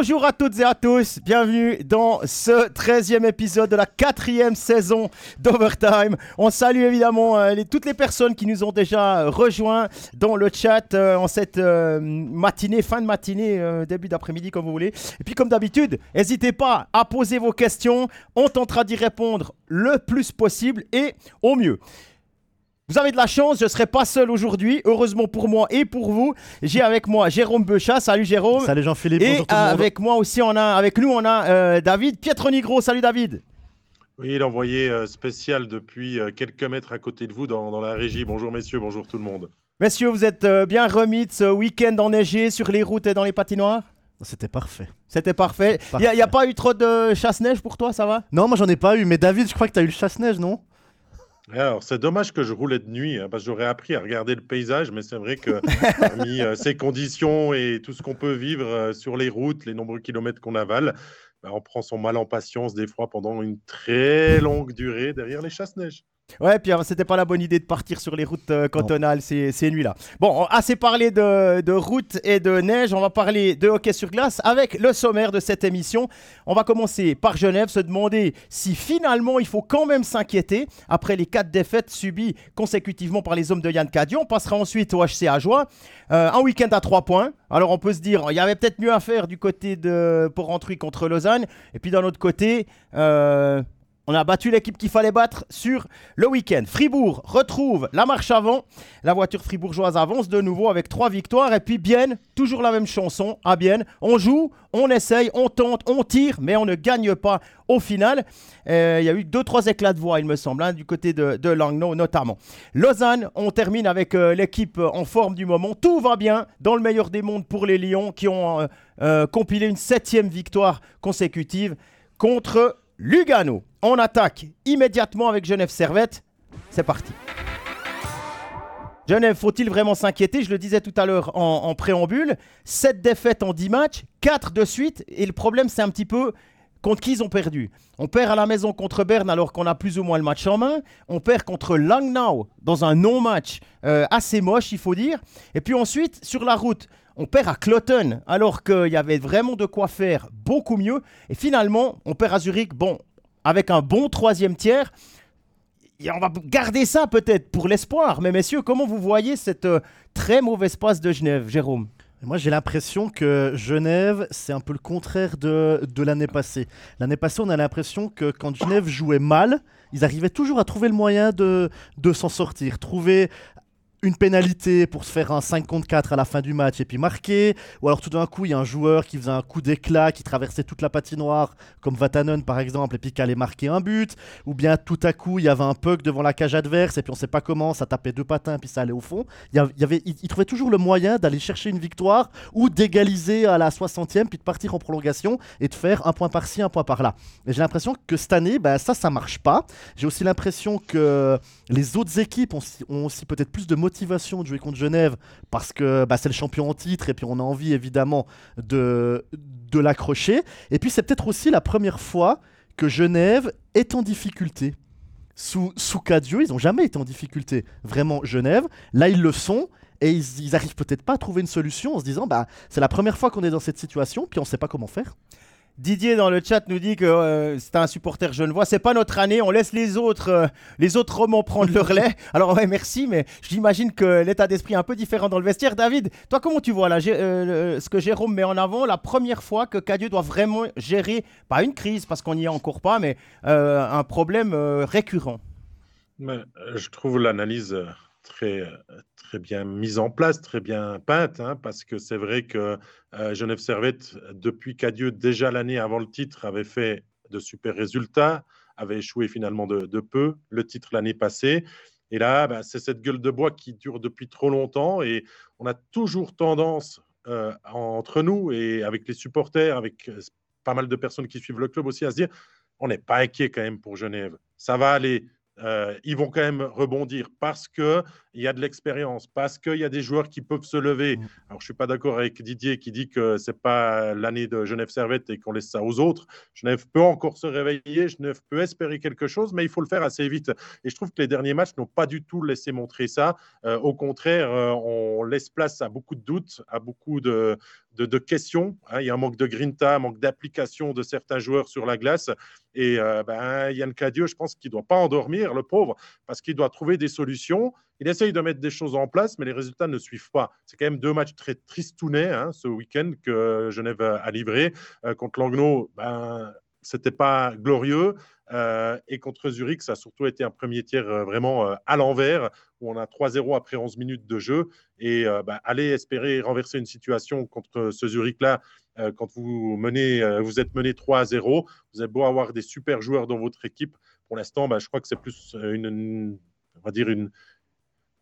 Bonjour à toutes et à tous, bienvenue dans ce 13e épisode de la quatrième saison d'Overtime. On salue évidemment euh, toutes les personnes qui nous ont déjà euh, rejoints dans le chat euh, en cette matinée, fin de matinée, début d'après-midi comme vous voulez. Et puis comme d'habitude, n'hésitez pas à poser vos questions, on tentera d'y répondre le plus possible et au mieux. Vous avez de la chance, je ne serai pas seul aujourd'hui, heureusement pour moi et pour vous. J'ai avec moi Jérôme Bechat, salut Jérôme. Salut Jean-Philippe, Et bonjour tout le monde. avec moi aussi, on a, avec nous, on a euh, David Pietronigro. Salut David. Oui, l'envoyé euh, spécial depuis euh, quelques mètres à côté de vous dans, dans la régie. Bonjour messieurs, bonjour tout le monde. Messieurs, vous êtes euh, bien remis de ce week-end enneigé sur les routes et dans les patinoires? C'était parfait. C'était parfait. Il n'y a, y a pas eu trop de chasse-neige pour toi, ça va? Non, moi j'en ai pas eu, mais David, je crois que tu as eu le chasse-neige, non? Alors, c'est dommage que je roulais de nuit, hein, parce que j'aurais appris à regarder le paysage, mais c'est vrai que parmi euh, ces conditions et tout ce qu'on peut vivre euh, sur les routes, les nombreux kilomètres qu'on avale, bah, on prend son mal en patience des fois pendant une très longue durée derrière les chasse-neige. Ouais, puis euh, c'était pas la bonne idée de partir sur les routes euh, cantonales ces, nuits-là. Bon, on- assez parlé de, de route et de neige, on va parler de hockey sur glace avec le sommaire de cette émission. On va commencer par Genève, se demander si finalement il faut quand même s'inquiéter après les quatre défaites subies consécutivement par les hommes de Yann Cadion. On passera ensuite au HC Ajoie. Euh, un week-end à trois points. Alors on peut se dire, il y avait peut-être mieux à faire du côté de Porrentruy contre Lausanne. Et puis d'un autre côté, on a battu l'équipe qu'il fallait battre sur le week-end. Fribourg retrouve la marche avant. La voiture fribourgeoise avance de nouveau avec trois victoires. Et puis Bienne, toujours la même chanson à Bienne. On joue, on essaye, on tente, on tire, mais on ne gagne pas au final. Euh, Il y a eu deux, trois éclats de voix, il me semble, hein, du côté de, de Langnau notamment. Lausanne, on termine avec euh, l'équipe en forme du moment. Tout va bien dans le meilleur des mondes pour les Lions qui ont euh, compilé une septième victoire consécutive contre Lugano. On attaque immédiatement avec Genève Servette. C'est parti. Genève, faut-il vraiment s'inquiéter? Je le disais tout à l'heure en, préambule. 7 défaites en 10 matchs, 4 de suite. Et le problème, c'est un petit peu contre qui ils ont perdu. On perd à la maison contre Berne alors qu'on a plus ou moins le match en main. On perd contre Langnau dans un non-match euh, assez moche, il faut dire. Et puis ensuite, sur la route, on perd à Cloton alors qu'il y avait vraiment de quoi faire beaucoup mieux. Et finalement, on perd à Zurich, bon, avec un bon troisième tiers. On va garder ça peut-être pour l'espoir. Mais messieurs, comment vous voyez cette euh, très mauvaise passe de Genève, Jérôme? Moi j'ai l'impression que Genève, c'est un peu le contraire de, de l'année passée. L'année passée, on a l'impression que quand Genève jouait mal, ils arrivaient toujours à trouver le moyen de, de s'en sortir. Trouver une pénalité pour se faire un 5 contre 4 à la fin du match et puis marquer. Ou alors tout d'un coup, il y a un joueur qui faisait un coup d'éclat, qui traversait toute la patinoire, comme Vatanen par exemple, et puis qui allait marquer un but. Ou bien tout à coup, il y avait un puck devant la cage adverse et puis on sait pas comment, ça tapait deux patins puis ça allait au fond. Il, y avait, il, trouvait toujours le moyen d'aller chercher une victoire ou d'égaliser à la 60e puis de partir en prolongation et de faire un point par-ci, un point par-là. Et j'ai l'impression que cette année, ben, ça, ça marche pas. J'ai aussi l'impression que les autres équipes ont, ont aussi peut-être plus de motivation de jouer contre Genève parce que bah, c'est le champion en titre et puis on a envie évidemment de, de l'accrocher. Et puis c'est peut-être aussi la première fois que Genève est en difficulté. Sous, sous Cadieux, ils n'ont jamais été en difficulté, vraiment Genève. Là, ils le sont. Et ils, ils arrivent peut-être pas à trouver une solution en se disant bah c'est la première fois qu'on est dans cette situation puis on sait pas comment faire. Didier dans le chat nous dit que euh, c'est un supporter genevois. C'est pas notre année. On laisse les autres, euh, les autres romans prendre le relais. Alors ouais, merci, mais j'imagine que l'état d'esprit est un peu différent dans le vestiaire. David, toi comment tu vois là, euh, ce que Jérôme met en avant, la première fois que Cadieux doit vraiment gérer, pas une crise parce qu'on n'y est encore pas, mais euh, un problème euh, récurrent? Mais, euh, je trouve l'analyse très, très bien mise en place, très bien peinte, hein, parce que c'est vrai que euh, Genève Servette, depuis qu'Adieu, déjà l'année avant le titre, avait fait de super résultats, avait échoué finalement de, peu le titre l'année passée. Et là, bah, c'est cette gueule de bois qui dure depuis trop longtemps et on a toujours tendance euh, entre nous et avec les supporters, avec euh, pas mal de personnes qui suivent le club aussi, à se dire on n'est pas inquiet quand même pour Genève. Ça va aller euh, ils vont quand même rebondir parce qu'il y a de l'expérience, parce qu'il y a des joueurs qui peuvent se lever. Mm. Alors, je ne suis pas d'accord avec Didier qui dit que ce n'est pas l'année de Genève Servette et qu'on laisse ça aux autres. Genève peut encore se réveiller, Genève peut espérer quelque chose, mais il faut le faire assez vite. Et je trouve que les derniers matchs n'ont pas du tout laissé montrer ça. Euh, au contraire, euh, on laisse place à beaucoup de doutes, à beaucoup de, de, questions. Hein. Il y a un manque de grinta, un manque d'application de certains joueurs sur la glace. Et euh, ben, Yann Cadieux, je pense qu'il ne doit pas endormir, le pauvre, parce qu'il doit trouver des solutions. Il essaye de mettre des choses en place, mais les résultats ne suivent pas. C'est quand même deux matchs très tristounets hein, ce week-end que Genève a livré. Euh, contre Langnau, ben, c'était pas glorieux. Euh, et contre Zurich, ça a surtout été un premier tiers euh, vraiment euh, à l'envers, où on a 3-0 après 11 minutes de jeu. Et bah, aller espérer renverser une situation contre ce Zurich-là, quand vous, menez, vous êtes mené 3-0, vous avez beau avoir des super joueurs dans votre équipe. Pour l'instant, bah, je crois que c'est plus une, on va dire une,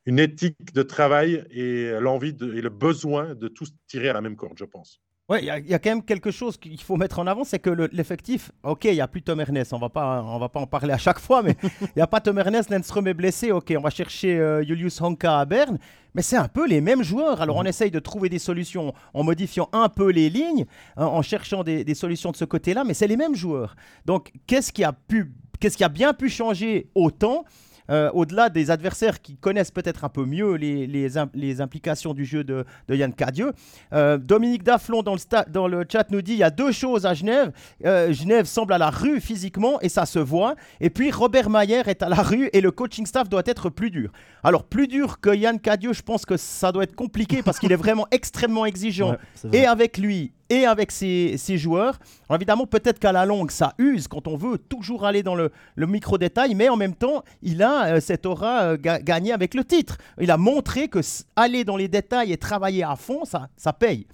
une éthique de travail et l'envie et le besoin de tous tirer à la même corde, je pense. Ouais, il y, a quand même quelque chose qu'il faut mettre en avant, c'est que l'effectif, ok, il n'y a plus Tom Ernest, on va pas, on va pas en parler à chaque fois, mais il n'y a pas Tom Ernest, Lindström est blessé, ok, on va chercher euh, Julius Honka à Berne, mais c'est un peu les mêmes joueurs. Alors on essaye de trouver des solutions en modifiant un peu les lignes, hein, en cherchant des, des, solutions de ce côté-là, mais c'est les mêmes joueurs. Donc qu'est-ce qui a pu, qu'est-ce qui a bien pu changer autant euh, au-delà des adversaires qui connaissent peut-être un peu mieux les, les, implications du jeu de, Yann Cadieux. Euh, Dominique Daflon dans le, dans le chat nous dit il y a deux choses à Genève. Euh, Genève semble à la rue physiquement et ça se voit. Et puis Robert Mayer est à la rue et le coaching staff doit être plus dur. Alors plus dur que Yann Cadieux, je pense que ça doit être compliqué parce qu'il est vraiment extrêmement exigeant et avec lui et avec ses, joueurs. évidemment, peut-être qu'à la longue, ça use quand on veut toujours aller dans le, micro-détail, mais en même temps, il a euh, cette aura euh, gagné avec le titre. Il a montré que aller dans les détails et travailler à fond, ça, ça paye.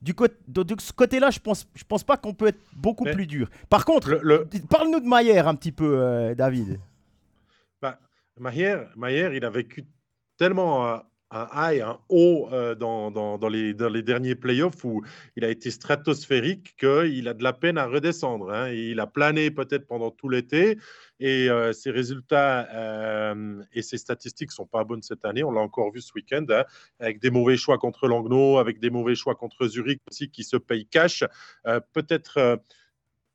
Du de, ce côté-là, je pense, je pense pas qu'on peut être beaucoup plus dur. Par contre, parle-nous de Maillère un petit peu, euh, David. Bah, Maillère, il a vécu tellement un high, un haut euh, dans, dans, les, dans, les, derniers playoffs où il a été stratosphérique qu'il a de la peine à redescendre. Hein. Il a plané peut-être pendant tout l'été et euh, ses résultats euh, et ses statistiques ne sont pas bonnes cette année. On l'a encore vu ce week-end hein, avec des mauvais choix contre Langnau, avec des mauvais choix contre Zurich aussi qui se payent cash. peut-être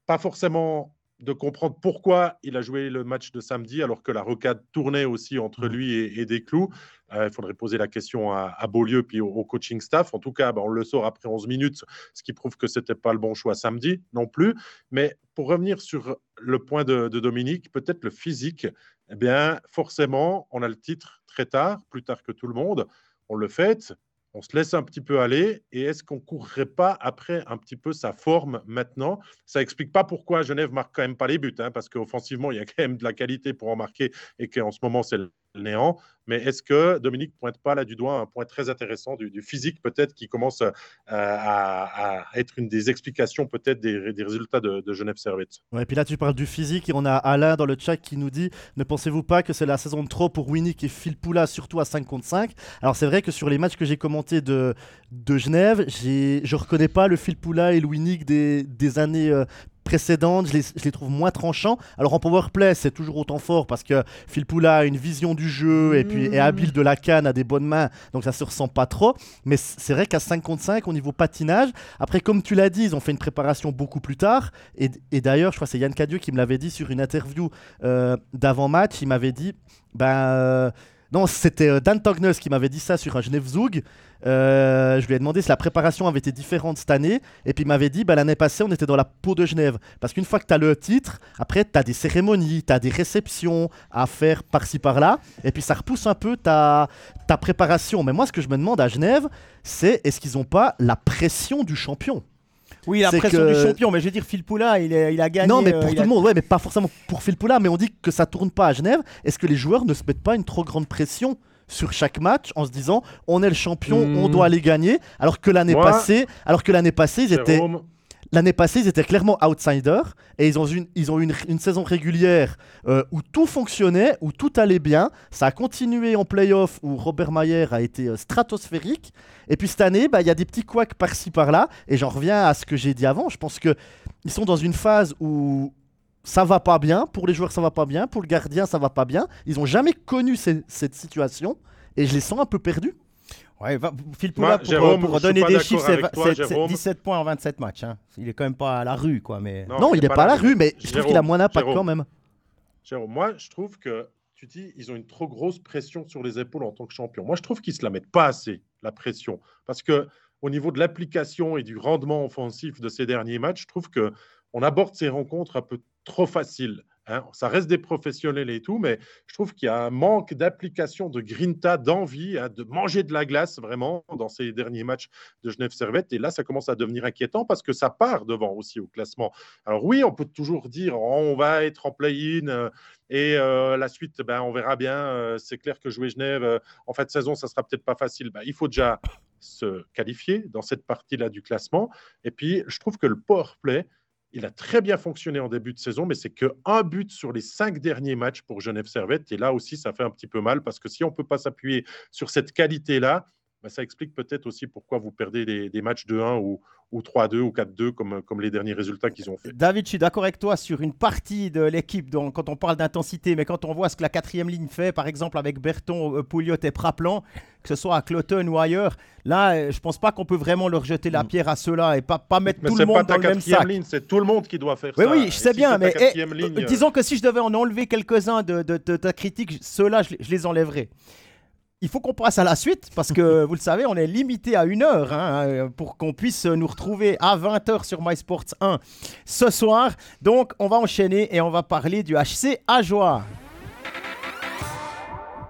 pas forcément de comprendre pourquoi il a joué le match de samedi alors que la rocade tournait aussi entre mmh. lui et, et Desclous. Euh, il faudrait poser la question à, Beaulieu puis au, coaching staff. En tout cas, bah, on le sort après 11 minutes, ce qui prouve que ce n'était pas le bon choix samedi non plus. Mais pour revenir sur le point de, Dominique, peut-être le physique, eh bien, forcément, on a le titre très tard, plus tard que tout le monde. On le fait, on se laisse un petit peu aller. Et est-ce qu'on courrait pas après un petit peu sa forme maintenant? Ça explique pas pourquoi Genève marque quand même pas les buts, hein, parce qu'offensivement il y a quand même de la qualité pour en marquer et qu'en ce moment c'est néant. Mais est-ce que Dominique pointe pas là du doigt un point très intéressant du, physique peut-être qui commence euh, à, être une des explications peut-être des, résultats de, Genève Servette? Ouais, Et puis là tu parles du physique et on a Alain dans le chat qui nous dit ne pensez-vous pas que c'est la saison de trop pour Winnick et Phil Poula surtout à 5 contre 5 Alors c'est vrai que sur les matchs que j'ai commentés de, de Genève, je reconnais pas le Phil Poula et le Winnick des, années euh, précédentes, je les, trouve moins tranchants. Alors en powerplay, c'est toujours autant fort parce que Phil Poula a une vision du jeu et puis est habile de la canne, a des bonnes mains, donc ça se ressent pas trop. Mais c'est vrai qu'à 5 contre 5, au niveau patinage, après, comme tu l'as dit, ils ont fait une préparation beaucoup plus tard. Et, d'ailleurs, je crois que c'est Yann Cadieux qui me l'avait dit sur une interview euh, d'avant-match. Il m'avait dit, ben. Euh, non, c'était euh, Dan Tognes qui m'avait dit ça sur un Genève Zoug. Euh, je lui ai demandé si la préparation avait été différente cette année. Et puis il m'avait dit bah, l'année passée, on était dans la peau de Genève. Parce qu'une fois que tu as le titre, après, tu as des cérémonies, tu as des réceptions à faire par-ci par-là. Et puis ça repousse un peu ta, ta préparation. Mais moi, ce que je me demande à Genève, c'est est-ce qu'ils n'ont pas la pression du champion? Oui, la pression du champion, mais je veux dire, Phil Poula, il, il a gagné. Non, mais pour euh, tout le monde, ouais, mais pas forcément pour Phil Poula, mais on dit que ça tourne pas à Genève. Est-ce que les joueurs ne se mettent pas une trop grande pression sur chaque match en se disant on est le champion, on hmm. doit aller gagner, alors que l'année passée, alors que l'année passée ils étaient L'année passée, ils étaient clairement outsiders et ils ont eu une, ils ont une, une saison régulière euh, où tout fonctionnait, où tout allait bien. Ça a continué en playoff où Robert Mayer a été euh, stratosphérique. Et puis cette année, bah, il y a des petits couacs par-ci par-là. Et j'en reviens à ce que j'ai dit avant. Je pense qu'ils sont dans une phase où ça va pas bien. Pour les joueurs, ça va pas bien. Pour le gardien, ça va pas bien. Ils ont jamais connu cette situation et je les sens un peu perdus. Ouais, Phil Poula, pour, pour donner des chiffres, c'est 17 points en 27 matchs. Hein. Il est quand même pas à la rue, quoi. Mais... Non, il n'est pas, à la rue, mais je trouve qu'il a moins d'impact quand même. Jérôme, moi, je trouve que tu dis, ils ont une trop grosse pression sur les épaules en tant que champion. Moi, je trouve qu'ils ne se la mettent pas assez, la pression. Parce que au niveau de l'application et du rendement offensif de ces derniers matchs, je trouve que on aborde ces rencontres un peu trop faciles. Hein. ça reste des professionnels et tout, mais je trouve qu'il y a un manque d'application, de grinta, d'envie hein, de manger de la glace vraiment dans ces derniers matchs de Genève Servette. Et là, ça commence à devenir inquiétant parce que ça part devant aussi au classement. Alors oui, on peut toujours dire oh, on va être en play-in euh, et euh, la suite, ben, on verra bien. Euh, c'est clair que jouer Genève en fin de saison, ça sera peut-être pas facile. Ben, il faut déjà se qualifier dans cette partie-là du classement. Et puis, je trouve que le power play, il a très bien fonctionné en début de saison, mais c'est qu'un but sur les cinq derniers matchs pour Genève Servette. Et là aussi, ça fait un petit peu mal parce que si on ne peut pas s'appuyer sur cette qualité-là, bah, ça explique peut-être aussi pourquoi vous perdez des, matchs de 1 ou, ou 3-2 ou 4-2 comme, comme les derniers résultats qu'ils ont fait. David, je suis d'accord avec toi sur une partie de l'équipe quand on parle d'intensité, mais quand on voit ce que la quatrième ligne fait, par exemple avec Berton, euh, Pouliot et Praplan, que ce soit à Cloton ou ailleurs, là, euh, je pense pas qu'on peut vraiment leur jeter la mm. pierre à ceux-là et pas, pas mettre tout le monde dans le même sac. C'est tout le monde qui doit faire oui, ça. Oui, je sais bien, mais eh, ligne... disons que si je devais en enlever quelques-uns de, de, ta critique, ceux-là, je, je les enlèverais il faut qu'on passe à la suite parce que vous le savez, on est limité à une heure hein, pour qu'on puisse nous retrouver à 20h sur MySports 1 ce soir. Donc, on va enchaîner et on va parler du HC Ajoie.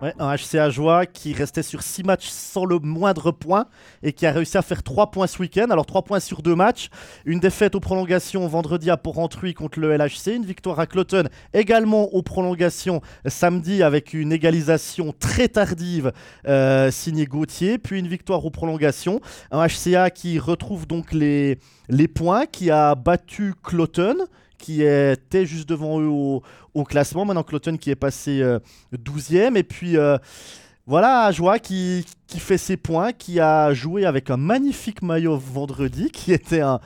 Un HCA Joie qui restait sur 6 matchs sans le moindre point et qui a réussi à faire 3 points ce week-end. Alors 3 points sur 2 matchs. Une défaite aux prolongations vendredi à Port-Rentruy contre le LHC. Une victoire à Cloton également aux prolongations samedi avec une égalisation très tardive euh, signée Gauthier. Puis une victoire aux prolongations. Un HCA qui retrouve donc les, les points, qui a battu Cloton qui était juste devant eux au, classement. Maintenant, Cloton qui est passé 12e. Euh, Et puis, euh, voilà, Joie qui, qui, fait ses points, qui a joué avec un magnifique maillot vendredi, qui était un,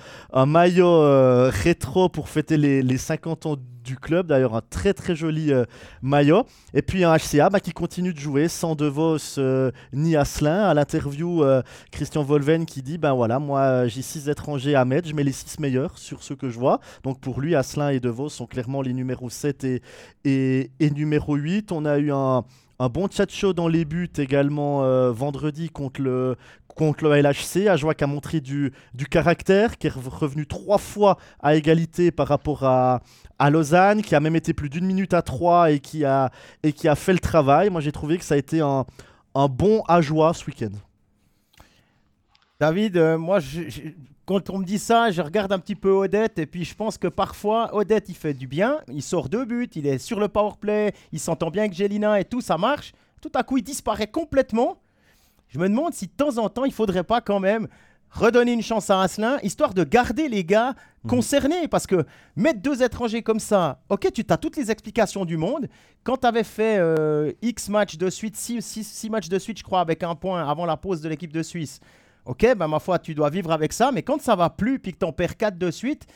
maillot euh, rétro pour fêter les, les 50 ans du club, d'ailleurs un très très joli euh, maillot. Et puis un HCA bah, qui continue de jouer sans De Vos euh, ni Asselin. À l'interview, euh, Christian Volven qui dit ben voilà, moi j'ai six étrangers à mettre, je mets les six meilleurs sur ceux que je vois. Donc pour lui, Asselin et De Vos sont clairement les numéros 7 et, et, et numéro 8. On a eu un, un bon chat show dans les buts également vendredi contre le, contre le LHC. Ajoie qui a montré du, du caractère, qui est revenu trois fois à égalité par rapport à, à Lausanne, qui a même été plus d'une minute à trois et qui a, et qui a fait le travail. Moi, j'ai trouvé que ça a été un, un bon Ajoie ce week-end. David, euh, moi, quand on me dit ça, je regarde un petit peu Odette et puis je pense que parfois, Odette, il fait du bien, il sort deux buts, il est sur le power play, il s'entend bien avec Gélina et tout, ça marche. Tout à coup, il disparaît complètement. Je me demande si de temps en temps, il faudrait pas quand même redonner une chance à Asselin, histoire de garder les gars mhm. concernés. Parce que mettre deux étrangers comme ça, ok, tu as toutes les explications du monde. Quand tu avais fait euh, X matchs de suite, 6 matchs de suite, je crois, avec un point avant la pause de l'équipe de Suisse, ok, ben ma foi, tu dois vivre avec ça. Mais quand ça va plus, puis que tu en perds 4 de suite,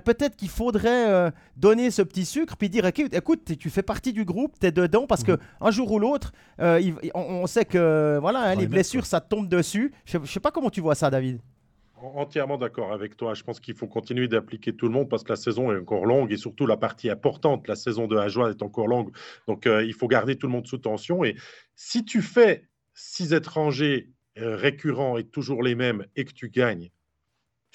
peut-être qu'il faudrait euh, donner ce petit sucre puis dire écoute, tu fais partie du groupe, tu es dedans parce que mhm. un jour ou l'autre, euh, on, sait que voilà, hein, les blessures, ça tombe dessus. Je ne sais pas comment tu vois ça, David. Entièrement d'accord avec toi. Je pense qu'il faut continuer d'appliquer tout le monde parce que la saison est encore longue et surtout la partie importante, la saison de Ajoie est encore longue. Donc euh, il faut garder tout le monde sous tension. Et si tu fais six étrangers récurrents et toujours les mêmes et que tu gagnes,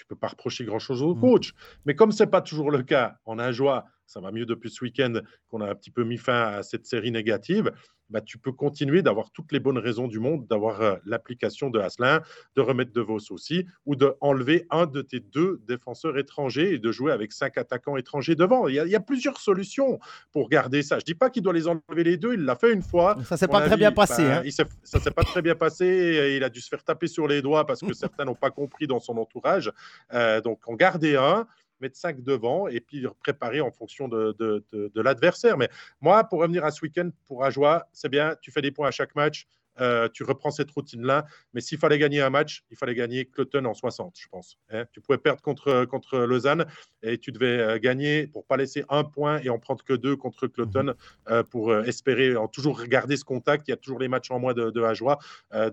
peux pas reprocher grand-chose au mmh. coach. Mais comme ce n'est pas toujours le cas, en a joie, ça va mieux depuis ce week-end qu'on a un petit peu mis fin à cette série négative bah, tu peux continuer d'avoir toutes les bonnes raisons du monde d'avoir euh, l'application de Asselin, de remettre De Vos aussi, ou d'enlever un de tes deux défenseurs étrangers et de jouer avec cinq attaquants étrangers devant. Il y a, plusieurs solutions pour garder ça. Je ne dis pas qu'il doit les enlever les deux, il l'a fait une fois. Ça ne s'est pas très bien passé. Bah, hein. ça ne s'est pas très bien passé et il a dû se faire taper sur les doigts parce que certains n'ont pas compris dans son entourage. Euh, donc, en garder un mettre 5 devant et puis préparer en fonction de, de, l'adversaire. Mais moi, pour revenir à ce week-end, pour Ajoie, c'est bien, tu fais des points à chaque match. Euh, tu reprends cette routine-là. Mais s'il fallait gagner un match, il fallait gagner Cloton en 60, je pense. Hein. tu pouvais perdre contre, contre Lausanne et tu devais euh, gagner pour pas laisser un point et en prendre que deux contre Cloton mhm. euh, pour espérer en toujours garder ce contact. Il y a toujours les matchs en moins de, de joie,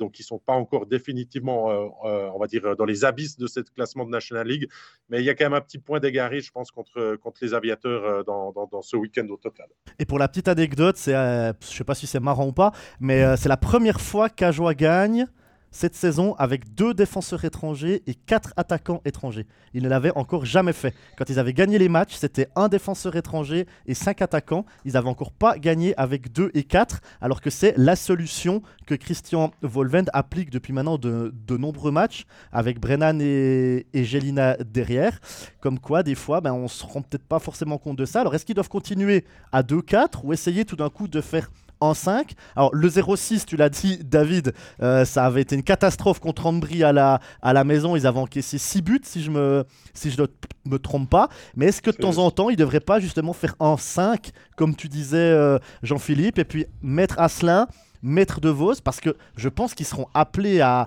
donc ils sont pas encore définitivement, on va dire, dans les abysses de ce classement de National League. Mais il y a quand même un petit point d'égaré, je pense, contre, contre les aviateurs dans, dans, ce week-end au total. Et pour la petite anecdote, c'est, je sais pas si c'est marrant ou pas, mais c'est la première fois qu'Ajoie gagne cette saison avec deux défenseurs étrangers et quatre attaquants étrangers. Ils ne l'avaient encore jamais fait. Quand ils avaient gagné les matchs, c'était un défenseur étranger et cinq attaquants. Ils n'avaient encore pas gagné avec deux et quatre, alors que c'est la solution que Christian Volvend applique depuis maintenant de, nombreux matchs avec Brennan et, et Gelina derrière. Comme quoi, des fois, ben, on se rend peut-être pas forcément compte de ça. Alors, est-ce qu'ils doivent continuer à 2-4 ou essayer tout d'un coup de faire en 5. Alors le 0-6, tu l'as dit David, euh, ça avait été une catastrophe contre Ambry à la, à la maison. Ils avaient encaissé 6 buts si je me, si je ne me trompe pas. Mais est-ce que de temps en temps, ils ne devraient pas justement faire en 5, comme tu disais euh, Jean-Philippe, et puis mettre Asselin Maître de Vos, parce que je pense qu'ils seront appelés à,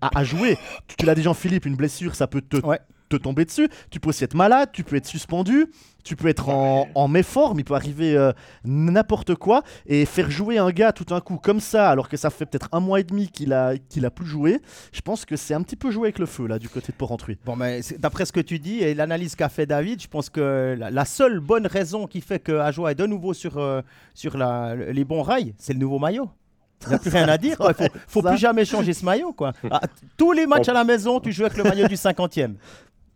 à, jouer. Tu, l'as dit Jean-Philippe, une blessure, ça peut te, te tomber dessus. Tu peux aussi être malade, tu peux être suspendu. Tu peux être en, méforme, il peut arriver euh, n'importe quoi et faire jouer un gars tout un coup comme ça, alors que ça fait peut-être un mois et demi qu'il a, qu'il a plus joué. Je pense que c'est un petit peu joué avec le feu là du côté de Porrentruy. Bon, mais d'après ce que tu dis et l'analyse qu'a fait David, je pense que la, seule bonne raison qui fait que Ajoa est de nouveau sur, euh, sur la, les bons rails, c'est le nouveau maillot. Il n'y a plus rien à dire. Il faut, faut plus jamais changer ce maillot. Quoi. Ah, tous les matchs à la maison, tu joues avec le maillot du 50e.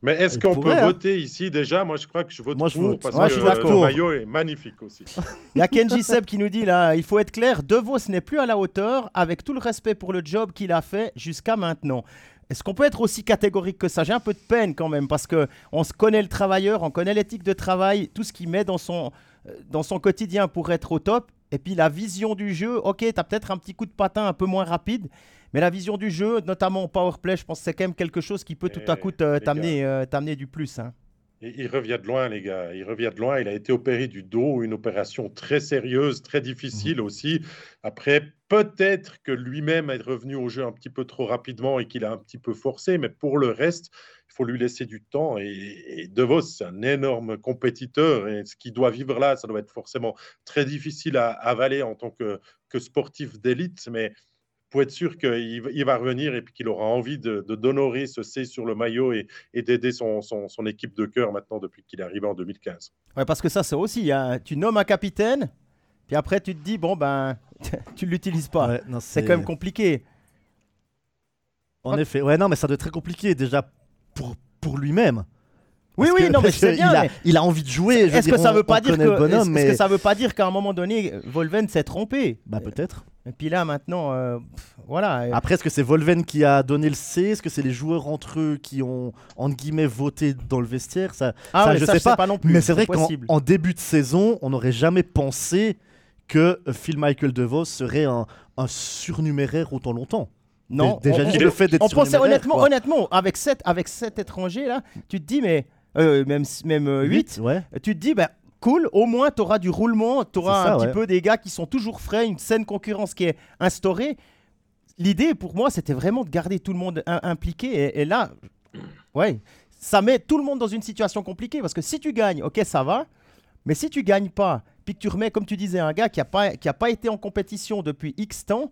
Mais est-ce qu'on peut hein. voter ici déjà? Moi, je crois que je vote pour parce que le maillot est magnifique aussi. Il y a Kenji Seb qui nous dit là, il faut être clair, De Vos n'est plus à la hauteur avec tout le respect pour le job qu'il a fait jusqu'à maintenant. Est-ce qu'on peut être aussi catégorique que ça? J'ai un peu de peine quand même parce que on se connaît le travailleur, on connaît l'éthique de travail, tout ce qu'il met dans son, euh, dans son quotidien pour être au top. Et puis la vision du jeu, ok, tu as peut-être un petit coup de patin un peu moins rapide, mais la vision du jeu, notamment au powerplay, je pense que c'est quand même quelque chose qui peut tout à coup euh, t'amener du plus. Hein. Il revient de loin, les gars. Il revient de loin. Il a été opéré du dos, une opération très sérieuse, très difficile mmh. aussi. Après, peut-être que lui-même est revenu au jeu un petit peu trop rapidement et qu'il a un petit peu forcé, mais pour le reste, il faut lui laisser du temps. Et, De Vos, c'est un énorme compétiteur. Et ce qu'il doit vivre là, ça doit être forcément très difficile à avaler en tant que, que sportif d'élite. Mais pour être sûr qu'il il va revenir et puis qu'il aura envie de, d'honorer ce C sur le maillot et, d'aider son, son, équipe de cœur maintenant depuis qu'il est arrivé en 2015. Ouais, parce que ça, c'est aussi, hein, tu nommes un capitaine, puis après tu te dis, bon, ben, tu ne l'utilises pas. c'est... quand même compliqué. En effet, ouais, non, mais ça doit être très compliqué déjà pour, pour lui-même. Oui, oui, non, mais c'est bien. Il, a, il, a, envie de jouer. Est-ce que, ça veut pas dire que, que ça veut pas dire qu'à un moment donné, Volven s'est trompé? Bah peut-être. Et puis là, maintenant, euh, voilà. Après, est-ce que c'est Volven qui a donné le C? Est-ce que c'est les joueurs entre eux qui ont, entre guillemets, voté dans le vestiaire? Ça, ah je sais, pas. non plus. Mais c'est vrai qu'en début de saison, on n'aurait jamais pensé que Phil Michael DeVos serait un, un surnuméraire autant longtemps. Non, déjà on, le fait d'être on pensait honnêtement, honnêtement, avec sept, avec sept étrangers là, tu te dis mais euh, même même 8, ouais. tu te dis bah cool, au moins tu auras du roulement, tu auras un petit peu des gars qui sont toujours frais, une saine concurrence qui est instaurée. L'idée pour moi, c'était vraiment de garder tout le monde impliqué. Et, là, ouais, ça met tout le monde dans une situation compliquée parce que si tu gagnes, ok, ça va. Mais si tu gagnes pas, puis que tu remets, comme tu disais, un gars qui n'a pas, qui a pas été en compétition depuis X temps,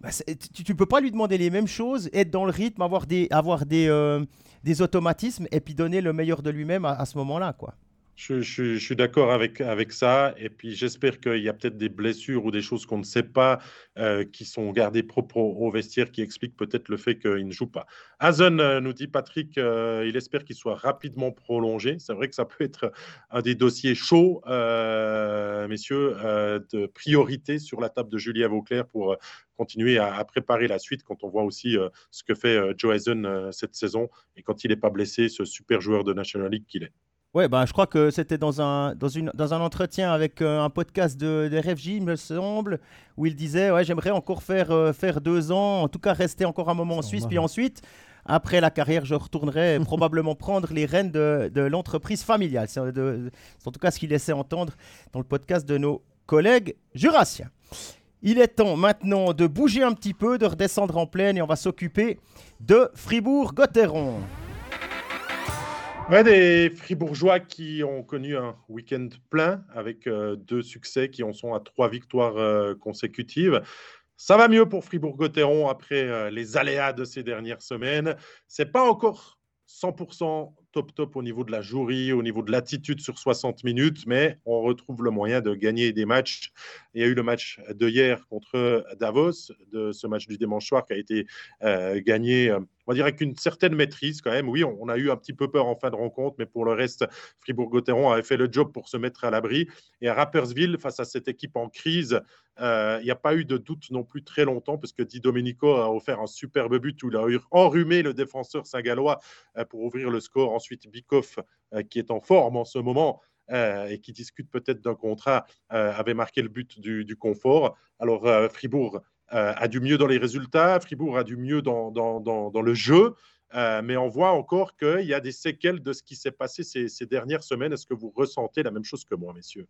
bah, tu ne peux pas lui demander les mêmes choses, être dans le rythme, avoir des, avoir des, euh, des automatismes et puis donner le meilleur de lui-même à, à ce moment-là. quoi. Je, suis d'accord avec, avec ça. Et puis, j'espère qu'il y a peut-être des blessures ou des choses qu'on ne sait pas euh, qui sont gardées propres au, vestiaire qui expliquent peut-être le fait qu'il ne joue pas. Hazen euh, nous dit Patrick, euh, il espère qu'il soit rapidement prolongé. C'est vrai que ça peut être un des dossiers chauds, messieurs, de priorité sur la table de Julia Vauclair pour continuer à, préparer la suite quand on voit aussi ce que fait Joe Hazen cette saison et quand il n'est pas blessé, ce super joueur de National League qu'il est. Ouais, ben, je crois que c'était dans un, dans, une, dans un entretien avec euh, un podcast de, de RFJ, il me semble, où il disait ouais, J'aimerais encore faire, euh, faire deux ans, en tout cas rester encore un moment en Suisse, puis ensuite, après la carrière, je retournerai probablement prendre les rênes de, de l'entreprise familiale. C'est en tout cas ce qu'il laissait entendre dans le podcast de nos collègues jurassiens. Il est temps maintenant de bouger un petit peu, de redescendre en plaine et on va s'occuper de Fribourg-Gotteron. Des Fribourgeois qui ont connu un week-end plein avec euh, deux succès qui en sont à trois victoires euh, consécutives. Ça va mieux pour Fribourg-Gotteron après euh, les aléas de ces dernières semaines. C'est pas encore 100% top top au niveau de la jouerie, au niveau de l'attitude sur 60 minutes, mais on retrouve le moyen de gagner des matchs. Il y a eu le match de hier contre Davos, ce match du dimanche soir qui a été gagné on va dire avec une certaine maîtrise quand même. Oui, on, a eu un petit peu peur en fin de rencontre, mais pour le reste, Fribourg-Gotteron avait fait le job pour se mettre à l'abri. Et à Rappersville, face à cette équipe en crise, euh, il n'y a pas eu de doute non plus très longtemps, parce que Di Domenico a offert un superbe but où il a enrhumé le défenseur saint-gallois euh, pour ouvrir le score. Ensuite, Bikoff, euh, qui est en forme en ce moment, et qui discute peut-être d'un contrat, avait marqué le but du, confort. Alors Fribourg a du mieux dans les résultats, Fribourg a du mieux dans, dans, le jeu, euh, mais on voit encore qu'il y a des séquelles de ce qui s'est passé ces, dernières semaines. Est-ce que vous ressentez la même chose que moi, messieurs?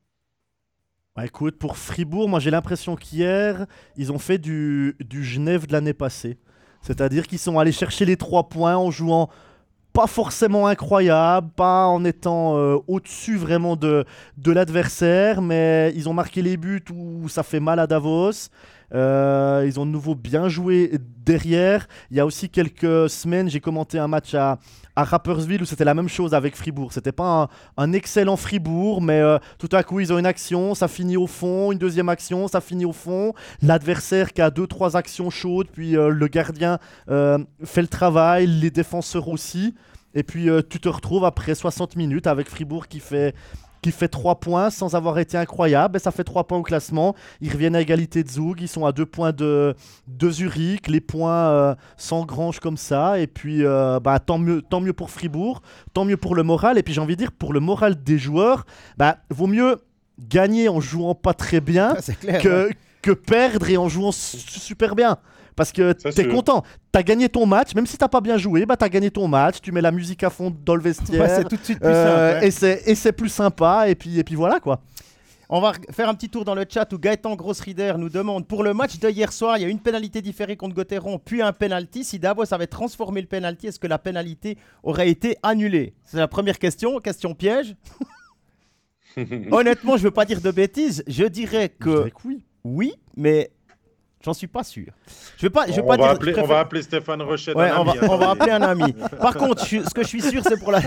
Bah, écoute, pour Fribourg, moi j'ai l'impression qu'hier, ils ont fait du, du Genève de l'année passée. C'est-à-dire qu'ils sont allés chercher les trois points en jouant pas forcément incroyable, pas en étant euh, au-dessus vraiment de, de l'adversaire, mais ils ont marqué les buts où ça fait mal à Davos. Euh, ils ont de nouveau bien joué derrière. Il y a aussi quelques semaines, j'ai commenté un match à, à Rappersville où c'était la même chose avec Fribourg. C'était pas un, excellent Fribourg, mais euh, tout à coup ils ont une action, ça finit au fond, une deuxième action, ça finit au fond. L'adversaire qui a deux trois actions chaudes, puis euh, le gardien fait le travail, les défenseurs aussi. Et puis tu te retrouves après 60 minutes avec Fribourg qui fait qui fait 3 points sans avoir été incroyable. Et ça fait 3 points au classement. Ils reviennent à égalité de Zug. Ils sont à 2 points de, de Zurich. Les points euh, s'engrangent comme ça. Et puis, euh, bah, tant, mieux, tant mieux pour Fribourg. Tant mieux pour le moral. Et puis, j'ai envie de dire, pour le moral des joueurs, bah, vaut mieux gagner en jouant pas très bien que, que perdre et en jouant super bien. Parce que tu es content. Tu as gagné ton match, même si tu pas bien joué, bah, tu as gagné ton match, tu mets la musique à fond dans le vestiaire. c'est tout de suite plus euh, simple. Et c'est plus sympa, et puis, et puis voilà quoi. On va faire un petit tour dans le chat où Gaëtan Grossrider nous demande pour le match de hier soir, il y a une pénalité différée contre Gauthieron, puis un penalty. Si Davos avait transformé le penalty, est-ce que la pénalité aurait été annulée? C'est la première question. Question piège. Honnêtement, je veux pas dire de bêtises. Je dirais que, oui. oui, mais J'en suis pas sûr. Je vais pas, je vais on, pas va appeler, on va appeler Stéphane Rochette. Ouais, on, va, on, va, appeler un ami. Par contre, ce que je suis sûr, c'est pour la.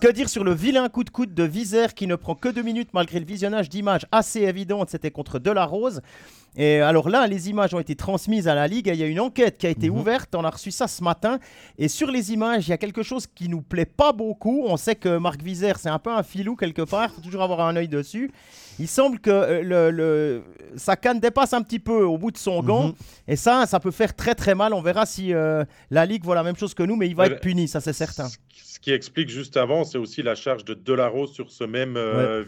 Que dire sur le vilain coup de coude de Viseur qui ne prend que deux minutes malgré le visionnage d'images assez évidentes. C'était contre Delarose. Et alors là, les images ont été transmises à la Ligue. Il y a une enquête qui a été mhm. ouverte. On a reçu ça ce matin. Et sur les images, il y a quelque chose qui nous plaît pas beaucoup. On sait que Marc Vizère, c'est un peu un filou quelque part. Il faut toujours avoir un œil dessus. Il semble que euh, le, le, sa canne dépasse un petit peu au bout de son gant. Mhm. Et ça, ça peut faire très très mal. On verra si euh, la Ligue voit la même chose que nous, mais il va être puni, ça c'est certain. Ce qui explique juste avant, c'est aussi la charge de Delarose sur ce même euh,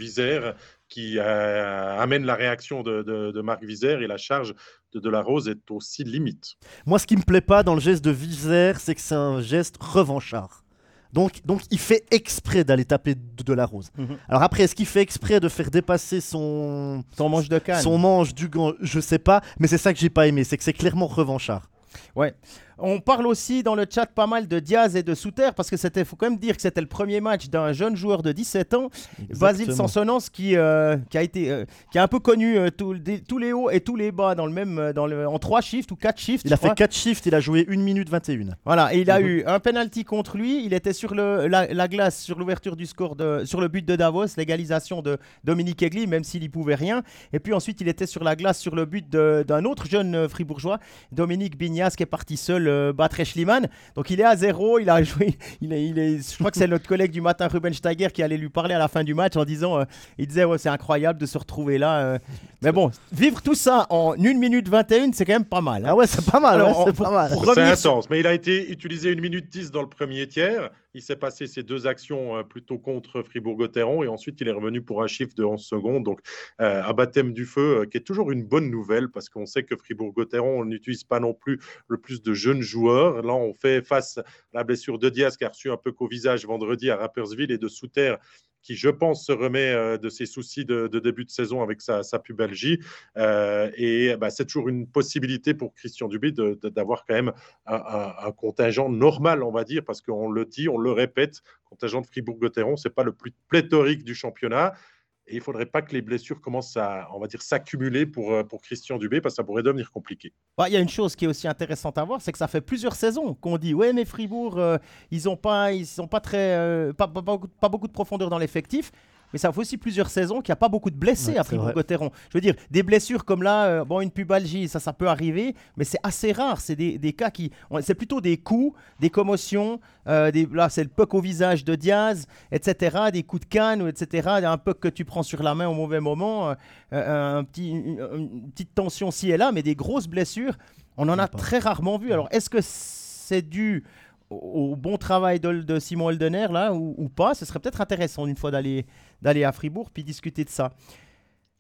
qui amène la réaction de, de, Marc Vizère et la charge de Delarose est aussi limite. Moi, ce qui me plaît pas dans le geste de Vizère, c'est que c'est un geste revanchard. Donc, donc il fait exprès d'aller taper de, la rose. Mhm. Alors après, est-ce qu'il fait exprès de faire dépasser son, son manche de canne? Son manche du gant, je sais pas, mais c'est ça que j'ai pas aimé, c'est que c'est clairement revanchard. Ouais. On parle aussi dans le chat pas mal de Diaz et de Souter parce que c'était, faut quand même dire que c'était le premier match d'un jeune joueur de 17 ans, Basile Sansonance, qui, euh, qui a été, euh, qui a un peu connu euh, tous les hauts et tous les bas dans le même, dans le, en trois shifts ou quatre shifts. Il a fait quatre shifts, il a joué 1 minute 21. Voilà, et il a mhm. eu un penalty contre lui. Il était sur le, la, glace sur l'ouverture du score de, sur le but de Davos, l'égalisation de Dominique Egli, même s'il y pouvait rien. Et puis ensuite, il était sur la glace sur le but d'un autre jeune fribourgeois, Dominique Bignas, qui est parti seul euh, battre Schliemann. Donc il est à zéro, il a joué, il est, il est, je crois que c'est notre collègue du matin Ruben Steiger qui allait lui parler à la fin du match en disant, euh, il disait ouais, c'est incroyable de se retrouver là. Euh. Mais bon, vivre tout ça en 1 minute 21, c'est quand même pas mal. Hein. Ah ouais, c'est pas mal. c'est pas mal. C'est intense, mais il a été utilisé 1 minute 10 dans le premier tiers. Il s'est passé ces deux actions plutôt contre Fribourg-Gotteron et ensuite il est revenu pour un chiffre de 11 secondes. Donc un baptême du feu qui est toujours une bonne nouvelle parce qu'on sait que Fribourg-Gotteron n'utilise pas non plus le plus de jeunes joueurs. Là, on fait face à la blessure de Diaz qui a reçu un peu qu'au visage vendredi à Rappersville et de Souter qui, je pense, se remet euh, de ses soucis de, début de saison avec sa, pubalgie. Euh, et bah, c'est toujours une possibilité pour Christian Dubé d'avoir quand même un, contingent normal, on va dire, parce qu'on le dit, on le répète, contingent de Fribourg-Gotteron, ce n'est pas le plus pléthorique du championnat. Et il ne faudrait pas que les blessures commencent à, on va dire, s'accumuler pour, euh, pour Christian Dubé, parce que ça pourrait devenir compliqué. Bah, il y a une chose qui est aussi intéressante à voir, c'est que ça fait plusieurs saisons qu'on dit, ouais, mais Fribourg, euh, ils n'ont pas, sont pas euh, pas, beaucoup de profondeur dans l'effectif mais ça fait aussi plusieurs saisons qu'il n'y a pas beaucoup de blessés à Fribourg-Gotteron. Je veux dire, des blessures comme là, euh, bon, une pubalgie, ça, ça peut arriver, mais c'est assez rare. C'est des, des, cas qui. C'est plutôt des coups, des commotions. Euh, des, là, c'est le puck au visage de Diaz, etc. Des coups de canne, etc. Un puck que tu prends sur la main au mauvais moment. Euh, un petit, une, petite tension ci et là, mais des grosses blessures, on en a très rarement vu. Alors, est-ce que c'est dû au, bon travail de, Simon Eldener là ou, pas. Ce serait peut-être intéressant une fois d'aller d'aller à Fribourg puis discuter de ça.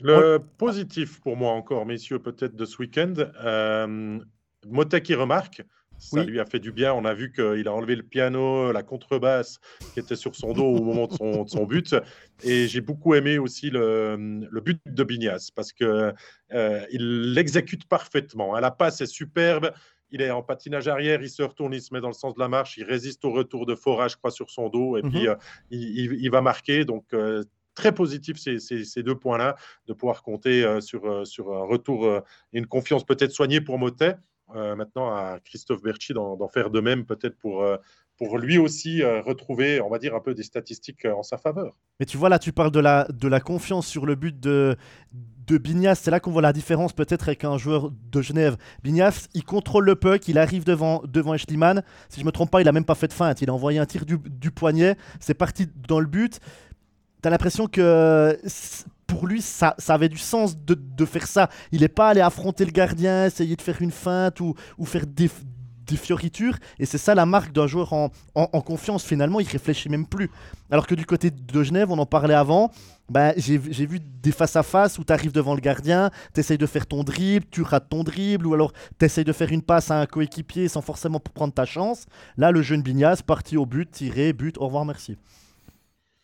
Le positif pour moi encore, messieurs, peut-être de ce week-end, euh, Motet qui remarque. Ça lui a fait du bien. On a vu qu'il a enlevé le piano, la contrebasse qui était sur son dos au moment de son, but. Et j'ai beaucoup aimé aussi le, le, but de Bignas parce qu'il euh, l'exécute parfaitement. La passe est superbe il est en patinage arrière, il se retourne, il se met dans le sens de la marche, il résiste au retour de forage, je crois, sur son dos, et puis mhm. euh, il, va marquer. Donc, euh, très positif ces, deux points-là, de pouvoir compter euh, sur, sur un retour et une confiance peut-être soignée pour Motet. maintenant, à Christophe Berchi d'en faire de même, peut-être pour, pour lui aussi retrouver, on va dire, un peu des statistiques en sa faveur. Mais tu vois, là, tu parles de la, de la confiance sur le but de, de Bignas, c'est là qu'on voit la différence peut-être avec un joueur de Genève. Bignas, il contrôle le puck, il arrive devant, devant. Si je me trompe pas, il a même pas fait de feinte. Il a envoyé un tir du, poignet, c'est parti dans le but. Tu as l'impression que pour lui, ça, ça avait du sens de, faire ça. Il n'est pas allé affronter le gardien, essayer de faire une feinte ou, ou faire des, des fioritures. Et c'est ça la marque d'un joueur en, confiance. Finalement, il réfléchit même plus. Alors que du côté de Genève, on en parlait avant. Bah, j'ai vu des face-à-face où tu arrives devant le gardien, tu de faire ton dribble, tu rates ton dribble, ou alors tu de faire une passe à un coéquipier sans forcément prendre ta chance. Là, le jeune Bignas, parti au but, tiré, but, au revoir, merci.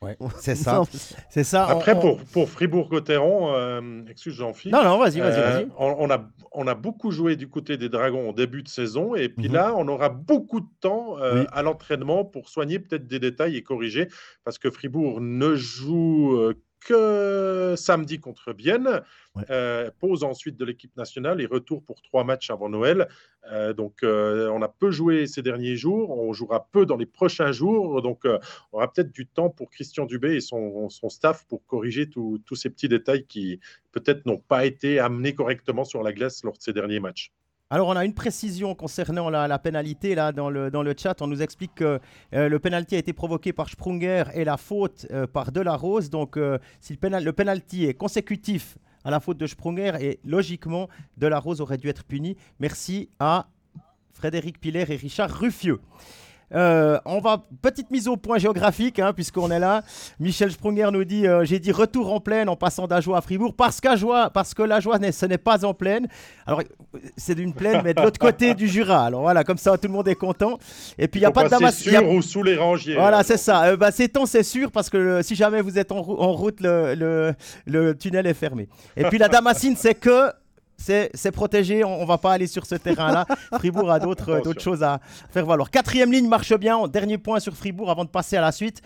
Ouais, c'est ça. c'est ça. Après, pour, pour Fribourg-Gotteron, euh, excuse Jean-Philippe. Non, non, vas-y, vas-y, vas-y. Euh, on, a, on a beaucoup joué du côté des Dragons au début de saison, et puis mhm. là, on aura beaucoup de temps euh, à l'entraînement pour soigner peut-être des détails et corriger, parce que Fribourg ne joue samedi contre Bienne, euh, pause ensuite de l'équipe nationale et retour pour trois matchs avant Noël. Euh, donc euh, on a peu joué ces derniers jours, on jouera peu dans les prochains jours, donc on aura peut-être du temps pour Christian Dubé et son, staff pour corriger tous ces petits détails qui peut-être n'ont pas été amenés correctement sur la glace lors de ces derniers matchs. Alors, on a une précision concernant la, pénalité là, dans, le, dans chat. On nous explique que euh, le pénalty a été provoqué par Sprunger et la faute euh, par Delarose. Donc, euh, si le, pénal, le penalty est consécutif à la faute de Sprunger, et logiquement, Delarose aurait dû être puni. Merci à Frédéric Piller et Richard Ruffieux. Euh, on va petite mise au point géographique hein, puisqu'on est là. Michel Sprunger nous dit euh, j'ai dit retour en plaine en passant d'Ajoie à Fribourg parce qu'Ajoie parce que la joie ce n'est pas en plaine. Alors c'est d'une plaine mais de l'autre côté du Jura. Alors voilà comme ça tout le monde est content. Et puis il y a pas de Damascine. sûr ou sous les rangiers. Voilà c'est ça. Euh, bah, c'est temps c'est sûr parce que si jamais vous êtes en, route le, le tunnel est fermé. Et puis la Damascine c'est que c'est protégé, on, ne va pas aller sur ce terrain-là. Fribourg a d'autres choses à faire valoir. Quatrième ligne marche bien. Dernier point sur Fribourg avant de passer à la suite.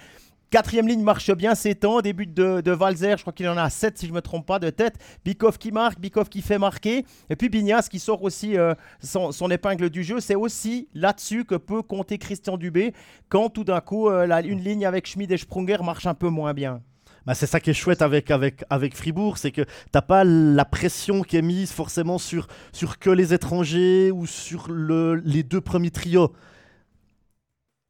Quatrième ligne marche bien, c'est temps. Début de, de Valzer, je crois qu'il en a 7 si je ne me trompe pas de tête. Bikov qui marque, Bikov qui fait marquer. Et puis Bignas qui sort aussi euh, son, épingle du jeu. C'est aussi là-dessus que peut compter Christian Dubé quand tout d'un coup euh, une ligne avec Schmid et Sprunger marche un peu moins bien. Bah, c'est ça qui est chouette avec, avec, avec Fribourg, c'est que t'as pas la pression qui est mise forcément sur, sur que les étrangers ou sur le, les deux premiers trios.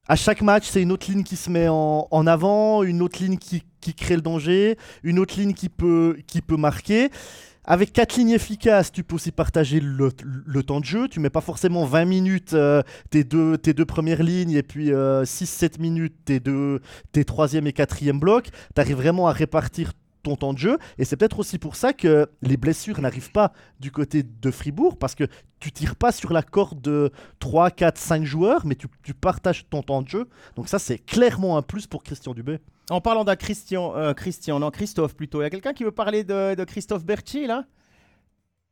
À chaque match, c'est une autre ligne qui se met en, en avant, une autre ligne qui, qui, crée le danger, une autre ligne qui peut, qui peut marquer. Avec quatre lignes efficaces, tu peux aussi partager le, temps de jeu. Tu mets pas forcément 20 minutes euh, tes, deux, premières lignes et puis 6-7 euh, minutes tes, deux, tes troisième et quatrième blocs. Tu arrives vraiment à répartir ton temps de jeu. Et c'est peut-être aussi pour ça que les blessures n'arrivent pas du côté de Fribourg, parce que tu tires pas sur la corde de 3, 4, 5 joueurs, mais tu partages ton temps de jeu. Donc ça, c'est clairement un plus pour Christian Dubé. En parlant d'un Christian, euh, Christian, non, Christophe plutôt, il y a quelqu'un qui veut parler de, de Christophe Berchi, là?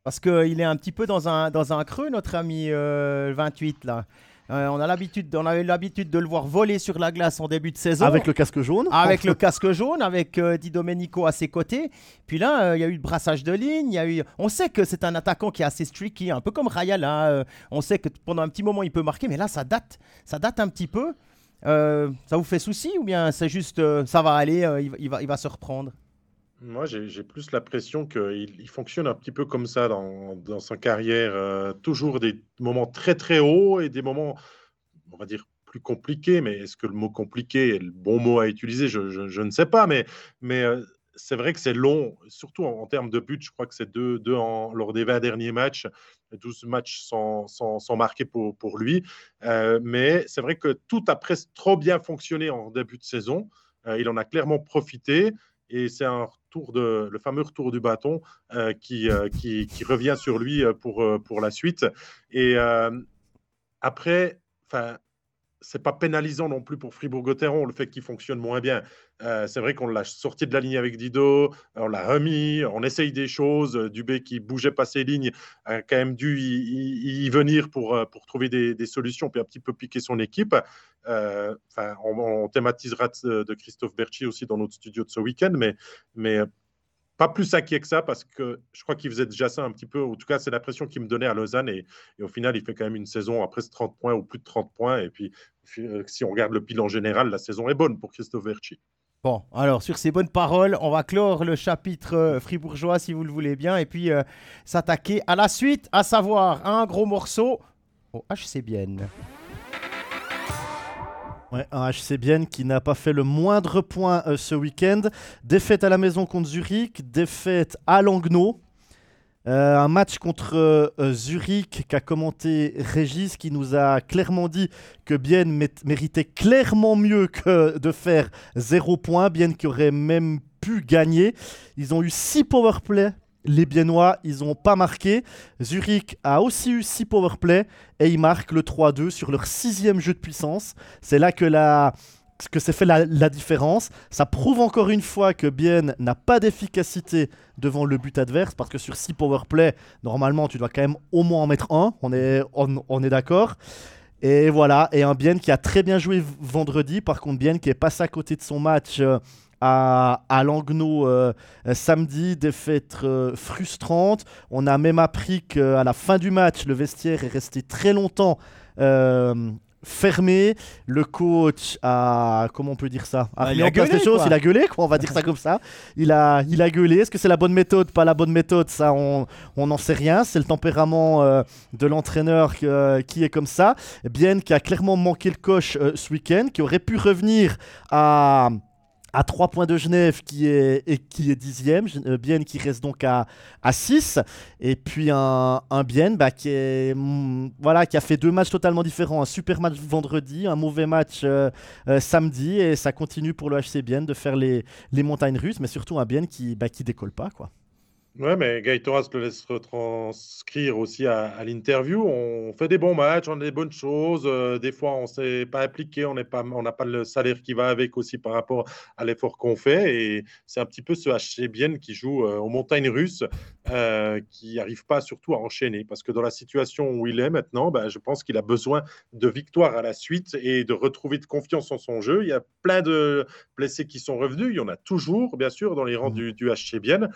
Parce qu'il est un petit peu dans un, dans un creux, notre ami euh, 28, là. Euh, on a l'habitude, on avait l'habitude de le voir voler sur la glace en début de saison. Avec le casque jaune. Avec le casque jaune, avec euh, Di Domenico à ses côtés. Puis là, euh, il y a eu le brassage de ligne. Y a eu... On sait que c'est un attaquant qui est assez streaky, un peu comme Rayala. euh, on sait que pendant un petit moment, il peut marquer, mais là, ça date, ça date un petit peu. Euh, ça vous fait souci ou bien c'est juste euh, ça va aller, euh, il, va- il va, se reprendre? Moi, j'ai plus l'impression qu'il il fonctionne un petit peu comme ça dans, dans sa carrière. toujours des moments très très hauts et des moments, on va dire, plus compliqués. Mais est-ce que le mot compliqué est le bon mot à utiliser? Je, je- ne sais pas. Mais, mais c'est vrai que c'est long, surtout en, termes de buts. Je crois que c'est deux, deux lors des 20 derniers matchs, 12 matchs sans, sans, marquer pour, pour lui. Euh, mais c'est vrai que tout a presque trop bien fonctionné en début de saison. Euh, il en a clairement profité. Et c'est un retour de, le fameux retour du bâton euh, qui, qui, revient sur lui pour, pour la suite. Et après, c'est pas pénalisant non plus pour Fribourg-Gotteron le fait qu'il fonctionne moins bien. Euh, c'est vrai qu'on l'a sorti de la ligne avec Dido, on l'a remis, on essaye des choses. Dubé qui bougeait pas ses lignes a quand même dû y, venir pour, euh, pour trouver des, solutions puis un petit peu piquer son équipe. Euh, on, thématisera de, Christophe Berchi aussi dans notre studio de ce week-end, mais, pas plus inquiet que ça parce que je crois qu'il faisait déjà ça un petit peu. En tout cas, c'est l'impression qu'il me donnait à Lausanne et, au final, il fait quand même une saison presque 30 points ou plus de 30 points. Et puis, si on regarde le bilan général, la saison est bonne pour Christophe Berchi. Bon, alors sur ces bonnes paroles, on va clore le chapitre euh, fribourgeois si vous le voulez bien, et puis euh, s'attaquer à la suite, à savoir un gros morceau au HC Bienne. Ouais, un HC Bienne qui n'a pas fait le moindre point euh, ce week-end. Défaite à la maison contre Zurich, défaite à Langnau. Euh, un match contre euh, Zurich qu'a commenté Régis qui nous a clairement dit que Bienne mé- méritait clairement mieux que de faire zéro point. Bienne qui aurait même pu gagner. Ils ont eu 6 powerplay. Les Biennois, ils n'ont pas marqué. Zurich a aussi eu 6 powerplay et ils marquent le 3-2 sur leur sixième jeu de puissance. C'est là que la que c'est fait la, différence. Ça prouve encore une fois que Bienne n'a pas d'efficacité devant le but adverse parce que sur 6 powerplay, normalement, tu dois quand même au moins en mettre un. On est, on, est d'accord. Et voilà, et un Bienne qui a très bien joué vendredi. Par contre, Bienne qui est passé à côté de son match euh, à, à Langnau euh, samedi, défaite euh, frustrante. On a même appris qu'à la fin du match, le vestiaire est resté très longtemps euh, fermé. Le coach a, comment on peut dire ça, a Ah, il a gueulé, les choses. Il a gueulé, quoi. On va dire ça comme ça. Il a, il a gueulé. Est-ce que c'est la bonne méthode, pas la bonne méthode Ça, on, on n'en sait rien. C'est le tempérament euh, de l'entraîneur euh, qui est comme ça. Bien qui a clairement manqué le coche euh, ce week-end, qui aurait pu revenir à à 3 points de Genève qui est, et qui est dixième, euh, Bienne qui reste donc à, à 6, et puis un, un Bienne bah, qui, est, mm, voilà, qui a fait deux matchs totalement différents, un super match vendredi, un mauvais match euh, euh, samedi, et ça continue pour le HC Bienne de faire les, les montagnes russes, mais surtout un Bienne qui, bah, qui décolle pas. quoi. Ouais, mais Gaëtoras le laisse retranscrire aussi à, à l'interview. On fait des bons matchs, on a des bonnes choses. euh, des fois, on ne s'est pas appliqué, on n'est pas, on n'a pas le salaire qui va avec aussi par rapport à l'effort qu'on fait. Et c'est un petit peu ce HC Bienne qui joue euh, aux montagnes russes, euh, qui n'arrive pas surtout à enchaîner. Parce que dans la situation où il est maintenant, bah, je pense qu'il a besoin de victoires à la suite et de retrouver de confiance en son jeu. Il y a plein de blessés qui sont revenus. Il y en a toujours, bien sûr, dans les rangs Mhm. du, du HC Bienne.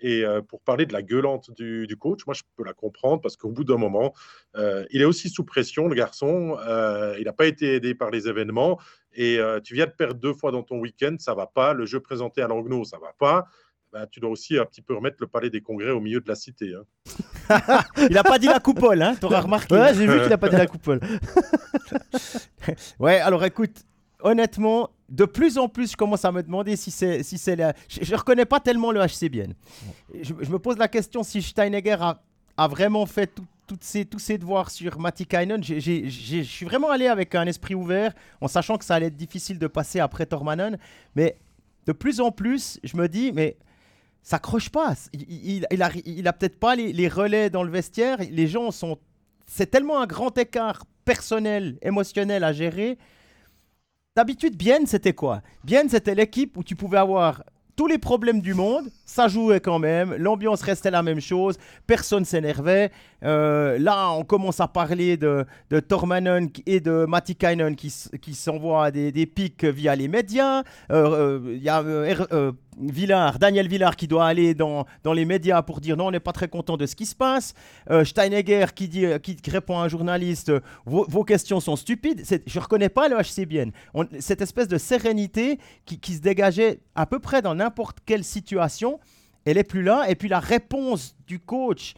Et euh, pour parler de la gueulante du, du coach, moi je peux la comprendre parce qu'au bout d'un moment, euh, il est aussi sous pression, le garçon. Euh, il n'a pas été aidé par les événements. Et euh, tu viens de perdre deux fois dans ton week-end, ça va pas. Le jeu présenté à Langnau, ça va pas. Ben, tu dois aussi un petit peu remettre le palais des congrès au milieu de la cité. hein. Il a pas dit la coupole, hein T'auras remarqué. Ouais, j'ai vu qu'il a pas dit la coupole. Ouais, alors écoute, honnêtement, de plus en plus, je commence à me demander si c'est si c'est la... Je, je reconnais pas tellement le HC Bienne. Je, je me pose la question si Steinegger a, a vraiment fait tout- toutes ses, tous ses devoirs sur j'ai- j'ai- Je suis vraiment allé avec un esprit ouvert, en sachant que ça allait être difficile de passer après Tormanen, mais de plus en plus, je me dis, mais ça croche pas. Il, il, a, il a peut-être pas les, les, relais dans le vestiaire. Les gens sont. C'est tellement un grand écart personnel, émotionnel à gérer. D'habitude, Bien, c'était quoi? Bien, c'était l'équipe où tu pouvais avoir tous les problèmes du monde, ça jouait quand même, l'ambiance restait la même chose, personne s'énervait. Euh, là, on commence à parler de, de Tormanen et de Matikainen qui, qui s'envoient des, des pics via les médias. Il euh, euh, y a Villard, Daniel Villard qui doit aller dans, dans les médias pour dire non, on n'est pas très content de ce qui se passe. Steinegger qui, qui, répond à un journaliste vos, vos questions sont stupides. Je ne reconnais pas le HCBN. cette espèce de sérénité qui, qui se dégageait à peu près dans n'importe quelle situation, elle est plus là. Et puis la réponse du coach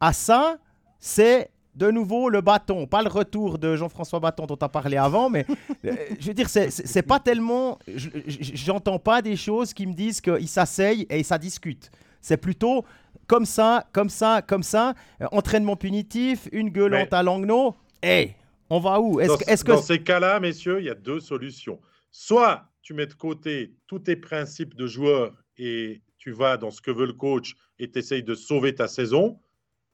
à ça, c'est de nouveau le bâton, pas le retour de Jean-François Bâton dont tu as parlé avant, mais euh, je veux dire, c'est pas tellement. J'entends pas des choses qui me disent qu'ils s'asseyent et ça discute. C'est plutôt comme ça, comme ça, comme ça, euh, entraînement punitif, une gueulante à Langnau. Hé, on va où? Est-ce, est que... Dans ces cas-là, messieurs, il y a deux solutions. Soit tu mets de côté tous tes principes de joueur et tu vas dans ce que veut le coach et tu essayes de sauver ta saison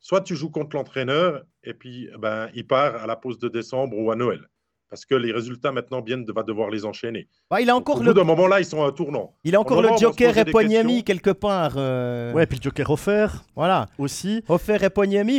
soit tu joues contre l'entraîneur et puis ben, il part à la pause de décembre ou à Noël. Parce que les résultats maintenant bien va devoir les enchaîner. Bah, il a encore le... moment là, ils sont à un tournant. Il a encore le Joker et Pognami quelque part. Euh... Ouais, puis le Joker offert. Voilà. Aussi. Offert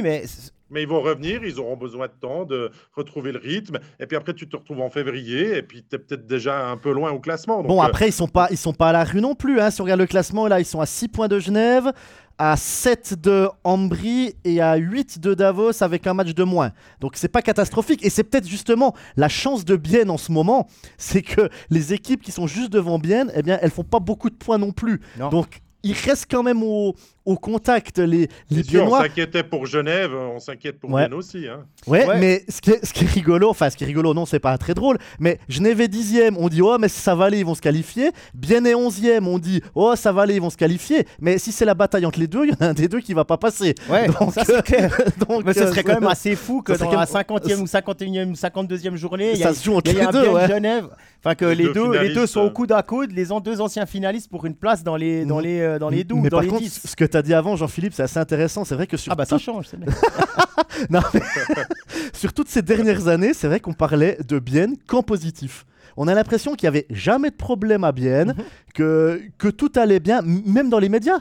mais mais ils vont revenir, ils auront besoin de temps de retrouver le rythme. Et puis après, tu te retrouves en février, et puis tu es peut-être déjà un peu loin au classement. bon, après, euh, ils sont pas, ils sont pas à la rue non plus. Hein. Si on regarde le classement, là, ils sont à 6 points de Genève, à 7 de Ambry et à 8 de Davos avec un match de moins. Donc c'est pas catastrophique et c'est peut-être justement la chance de Bienne en ce moment, c'est que les équipes qui sont juste devant Bienne, eh bien elles font pas beaucoup de points non plus. Donc ils restent quand même au, au contact les, les Biennois. on s'inquiétait pour Genève, on s'inquiète pour ouais. aussi. Hein. Ouais, mais ce qui, est, ce qui, est, rigolo, enfin ce qui est rigolo, non, c'est pas très drôle, mais Genève est dixième, on dit oh mais ça va aller, ils vont se qualifier. Bien est onzième, on dit oh ça va aller, ils vont se qualifier. Mais si c'est la bataille entre les deux, il y en a un des deux qui va pas passer. Ouais, donc, ça c'est clair. donc, mais ce serait quand même assez fou que dans la 50e ou 51e ou 52e journée, il y, a, se joue entre les deux, ouais. Genève, enfin que les, deux, les deux sont au coude à coude, les deux anciens finalistes pour une place dans les dans les dans les 12, mais dans par les contre, 10. Ce que tu as dit avant, Jean-Philippe, c'est assez intéressant. C'est vrai que sur ah bah ça change. non, mais sur toutes ces dernières années, c'est vrai qu'on parlait de Bienne qu'en positif. On a l'impression qu'il n'y avait jamais de problème à Bienne, mhm. que, que tout allait bien, même dans les médias.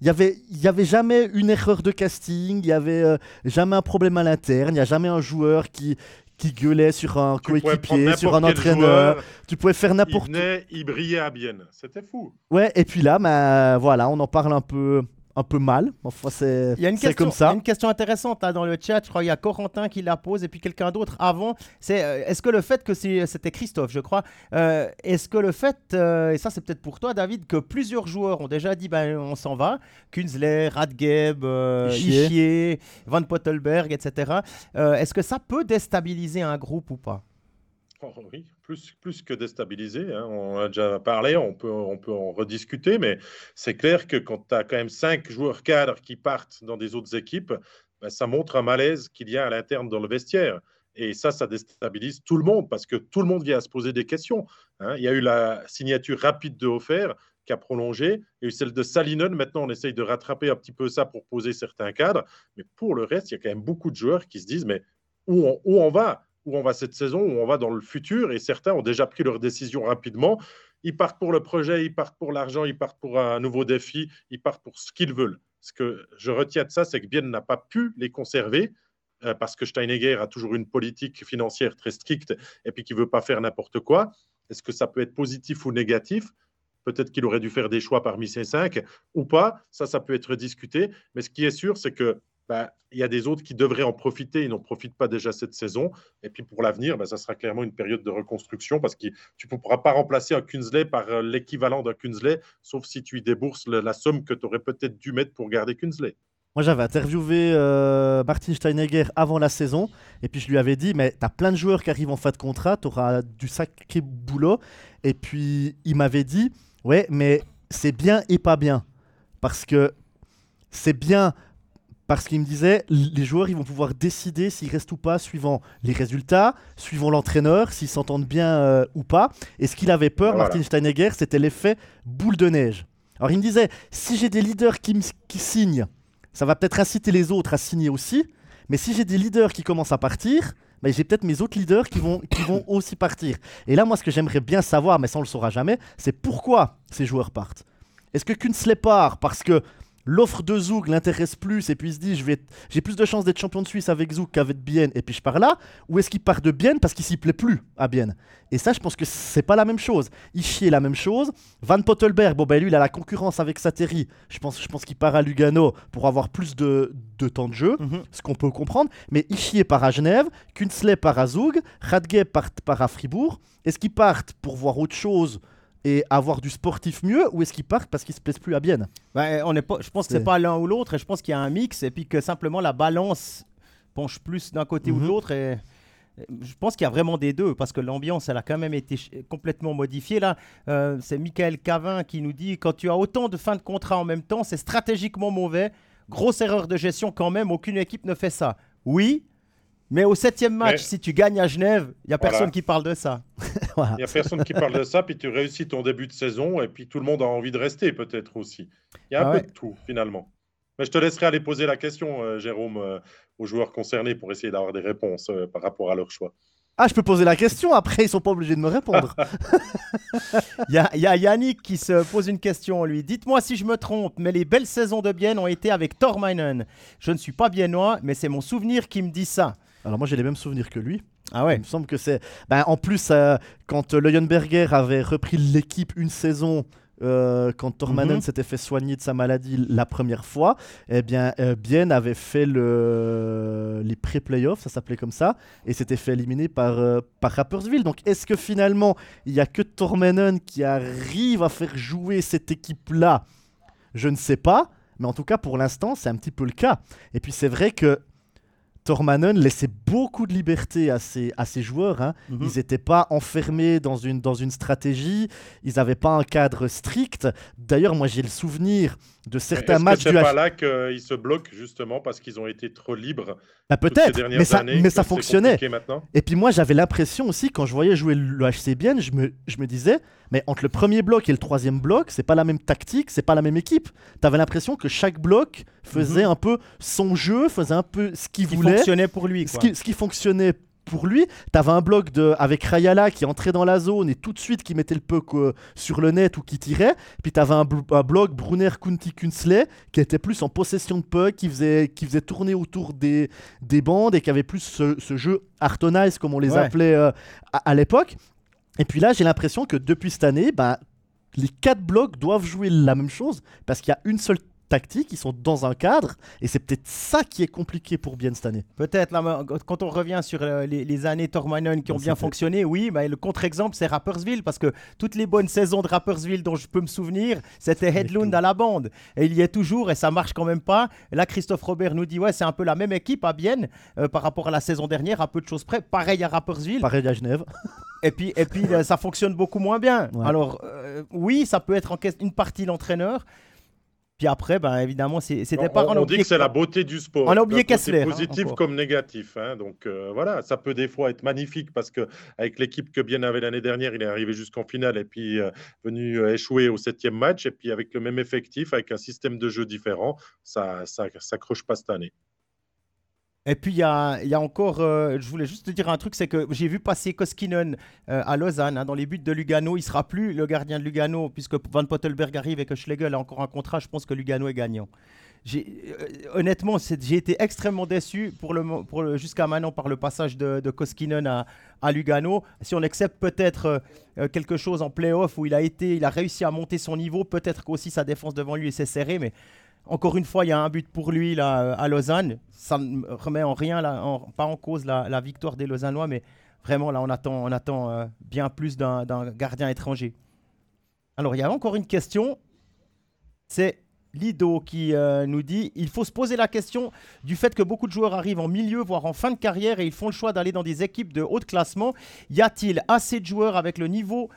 Il n'y avait, y avait jamais une erreur de casting, il n'y avait euh, jamais un problème à l'interne, il n'y a jamais un joueur qui, qui gueulait sur un coéquipier, sur un entraîneur. tu pouvais faire n'importe quoi. Il, il brillait à Bienne. C'était fou. Ouais, et puis là, bah, voilà, on en parle un peu un peu mal. Enfin, c'est comme ça. Il y a une question intéressante là, dans le chat. Je crois qu'il y a Corentin qui la pose et puis quelqu'un d'autre avant. C'est euh, est-ce que le fait que c'était Christophe, je crois. Euh, est-ce que le fait euh, et ça c'est peut-être pour toi, David, que plusieurs joueurs ont déjà dit ben on s'en va. Kunzler, Radgeb, Ischier, Van Pottelberg, etc. est-ce que ça peut déstabiliser un groupe ou pas? Oui, plus, plus que déstabilisé. Hein. On a déjà parlé, on peut, on peut en rediscuter, mais c'est clair que quand tu as quand même cinq joueurs cadres qui partent dans des autres équipes, ben, ça montre un malaise qu'il y a à l'interne dans le vestiaire. Et ça, ça déstabilise tout le monde parce que tout le monde vient à se poser des questions. Hein. Il y a eu la signature rapide de Offert qui a prolongé, et celle de Salinen. Maintenant, on essaye de rattraper un petit peu ça pour poser certains cadres. Mais pour le reste, il y a quand même beaucoup de joueurs qui se disent, mais où où on va? Où on va cette saison, où on va dans le futur, et certains ont déjà pris leurs décisions rapidement. Ils partent pour le projet, ils partent pour l'argent, ils partent pour un nouveau défi, ils partent pour ce qu'ils veulent. Ce que je retiens de ça, c'est que Bien n'a pas pu les conserver euh, parce que Steinegger a toujours une politique financière très stricte et puis qui ne veut pas faire n'importe quoi. Est-ce que ça peut être positif ou négatif? Peut-être qu'il aurait dû faire des choix parmi ces cinq ou pas. Ça, ça peut être discuté. Mais ce qui est sûr, c'est que bah, il y a des autres qui devraient en profiter, ils n'en profitent pas déjà cette saison. Et puis pour l'avenir, bah, ça sera clairement une période de reconstruction parce que tu ne pourras pas remplacer un Kunsley par euh, l'équivalent d'un Kunsley, sauf si tu y débourses la somme que tu aurais peut-être dû mettre pour garder Kunsley. Moi, j'avais interviewé euh, Martin Steinegger avant la saison, et puis je lui avais dit, mais tu as plein de joueurs qui arrivent en fin de contrat, tu auras du sacré boulot. Et puis, il m'avait dit, ouais, mais c'est bien et pas bien. Parce que c'est bien parce qu'il me disait les joueurs ils vont pouvoir décider s'ils restent ou pas suivant les résultats, suivant l'entraîneur, s'ils s'entendent bien euh, ou pas. Et ce qu'il avait peur, Martin Steinegger, c'était l'effet boule de neige. Alors il me disait si j'ai des leaders qui, qui signent, ça va peut-être inciter les autres à signer aussi. Mais si j'ai des leaders qui commencent à partir, ben, j'ai peut-être mes autres leaders qui vont, qui vont aussi partir. Et là, moi, ce que j'aimerais bien savoir, mais ça on le saura jamais, c'est pourquoi ces joueurs partent. Est-ce que Kunsley part parce que l'offre de Zouk l'intéresse plus et puis il se dit je vais j'ai plus de chances d'être champion de Suisse avec Zouk qu'avec Bienne. Et puis je pars là. Ou est-ce qu'il part de Bienne parce qu'il s'y plaît plus à Bienne? Et ça je pense que c'est pas la même chose. Ishii est la même chose. Van Pottelberg bon ben lui il a la concurrence avec Sateri je pense je pense qu'il part à Lugano pour avoir plus de, temps de jeu mhm. ce qu'on peut comprendre. Mais Ishii part à Genève Kunsley part à Zoug Radge part, part à Fribourg. Est-ce qu'ils partent pour voir autre chose et avoir du sportif mieux ou est-ce qu'ils partent parce qu'ils se plaisent plus à Bienne? Bah, on est pas, Je pense que c'est pas l'un ou l'autre et je pense qu'il y a un mix et puis que simplement la balance penche plus d'un côté ou de mhm. l'autre et je pense qu'il y a vraiment des deux parce que l'ambiance elle a quand même été complètement modifiée là. Euh, c'est Michael Cavin qui nous dit quand tu as autant de fins de contrat en même temps c'est stratégiquement mauvais. Grosse erreur de gestion quand même, aucune équipe ne fait ça. Oui, mais au septième match, si tu gagnes à Genève, il n'y a personne qui parle de ça. Il n'y a personne qui parle de ça, puis tu réussis ton début de saison, et puis tout le monde a envie de rester peut-être aussi. Il y a un ah peu de tout finalement. Mais je te laisserai aller poser la question, euh, Jérôme, euh, aux joueurs concernés pour essayer d'avoir des réponses euh, par rapport à leur choix. Ah, je peux poser la question, après ils sont pas obligés de me répondre. Il y, y, a Yannick qui se pose une question, lui. Dites-moi si je me trompe, mais les belles saisons de Bienne ont été avec Tormainen. Je ne suis pas biennois, mais c'est mon souvenir qui me dit ça. Alors moi j'ai les mêmes souvenirs que lui. Ah ouais. Il me semble que c'est. Ben, en plus, euh, quand Leuenberger avait repris l'équipe une saison. Euh, quand Tormanen mhm. s'était fait soigner de sa maladie la première fois, eh bien, euh, Bien avait fait le... les pré-playoffs, ça s'appelait comme ça, et s'était fait éliminer par, par Rappersville. Donc, est-ce que finalement, il n'y a que Tormanen qui arrive à faire jouer cette équipe-là? Je ne sais pas, mais en tout cas, pour l'instant, c'est un petit peu le cas. Et puis, c'est vrai que Tormanen laissait beaucoup de liberté à ses, à ses joueurs. Hein. Mhm. Ils n'étaient pas enfermés dans une, dans une stratégie. Ils n'avaient pas un cadre strict. D'ailleurs, moi, j'ai le souvenir de certains matchs. C'est pas là qu'ils se bloquent justement parce qu'ils ont été trop libres. Bah, peut-être, mais ça, mais ça fonctionnait. Et puis moi, j'avais l'impression aussi, quand je voyais jouer le HC bien, je me, je me disais, mais entre le premier bloc et le troisième bloc, c'est pas la même tactique, c'est pas la même équipe. Tu avais l'impression que chaque bloc faisait mhm. un peu son jeu, faisait un peu ce qu'il voulait. Ce qui fonctionnait pour lui. Ce, qui, ce qui fonctionnait pour lui. Tu avais un bloc de, avec Rayala qui entrait dans la zone et tout de suite qui mettait le puck euh, sur le net ou qui tirait. Puis tu avais un, bloc Brunner Kunti Kunsley qui était plus en possession de puck, qui faisait, qui faisait tourner autour des, des bandes et qui avait plus ce, jeu Artonize comme on les appelait euh, à, l'époque. Et puis là, j'ai l'impression que depuis cette année, bah, les quatre blocs doivent jouer la même chose parce qu'il y a une seule tactiques, ils sont dans un cadre, et c'est peut-être ça qui est compliqué pour bien cette année. Peut-être, là, quand on revient sur euh, les, années Tormanen qui ont bien fonctionné, oui, mais le contre-exemple, c'est Rappersville, parce que toutes les bonnes saisons de Rappersville dont je peux me souvenir, c'était Headlund à la bande, et il y est toujours, et ça marche quand même pas. là, Christophe Robert nous dit, ouais, c'est un peu la même équipe à Bienne, euh, par rapport à la saison dernière, à peu de choses près, pareil à Rappersville. Pareil à Genève. Et puis, et puis euh, ça fonctionne beaucoup moins bien. Alors, oui, ça peut être en une partie l'entraîneur, puis après, ben, évidemment, c'était pas. On, on dit que c'est la beauté du sport. On a oublié Kessler. Hein, positif comme négatif. Hein. donc euh, voilà, ça peut des fois être magnifique parce que avec l'équipe que Bien avait l'année dernière, il est arrivé jusqu'en finale et puis euh, venu euh, échouer au septième match. Et puis avec le même effectif, avec un système de jeu différent, ça ne s'accroche pas cette année. Et puis, il y a, encore, euh, je voulais juste te dire un truc, c'est que j'ai vu passer Koskinen euh, à Lausanne, hein, dans les buts de Lugano. Il sera plus le gardien de Lugano, puisque Van Pottelberg arrive et que Schlegel a encore un contrat. Je pense que Lugano est gagnant. Euh, honnêtement, j'ai été extrêmement déçu pour jusqu'à maintenant par le passage de, de Koskinen à, à, Lugano. Si on accepte peut-être quelque chose en playoff où il a été, il a réussi à monter son niveau, peut-être qu'aussi sa défense devant lui s'est serrée, mais encore une fois, il y a un but pour lui là, à Lausanne. Ça ne remet en rien, pas en cause la, victoire des Lausannois, mais vraiment, là, on attend, euh, bien plus d'un gardien étranger. Alors, il y a encore une question. C'est Lido qui euh, nous dit il faut se poser la question du fait que beaucoup de joueurs arrivent en milieu, voire en fin de carrière, et ils font le choix d'aller dans des équipes de haut classement. Y a-t-il assez de joueurs avec le niveau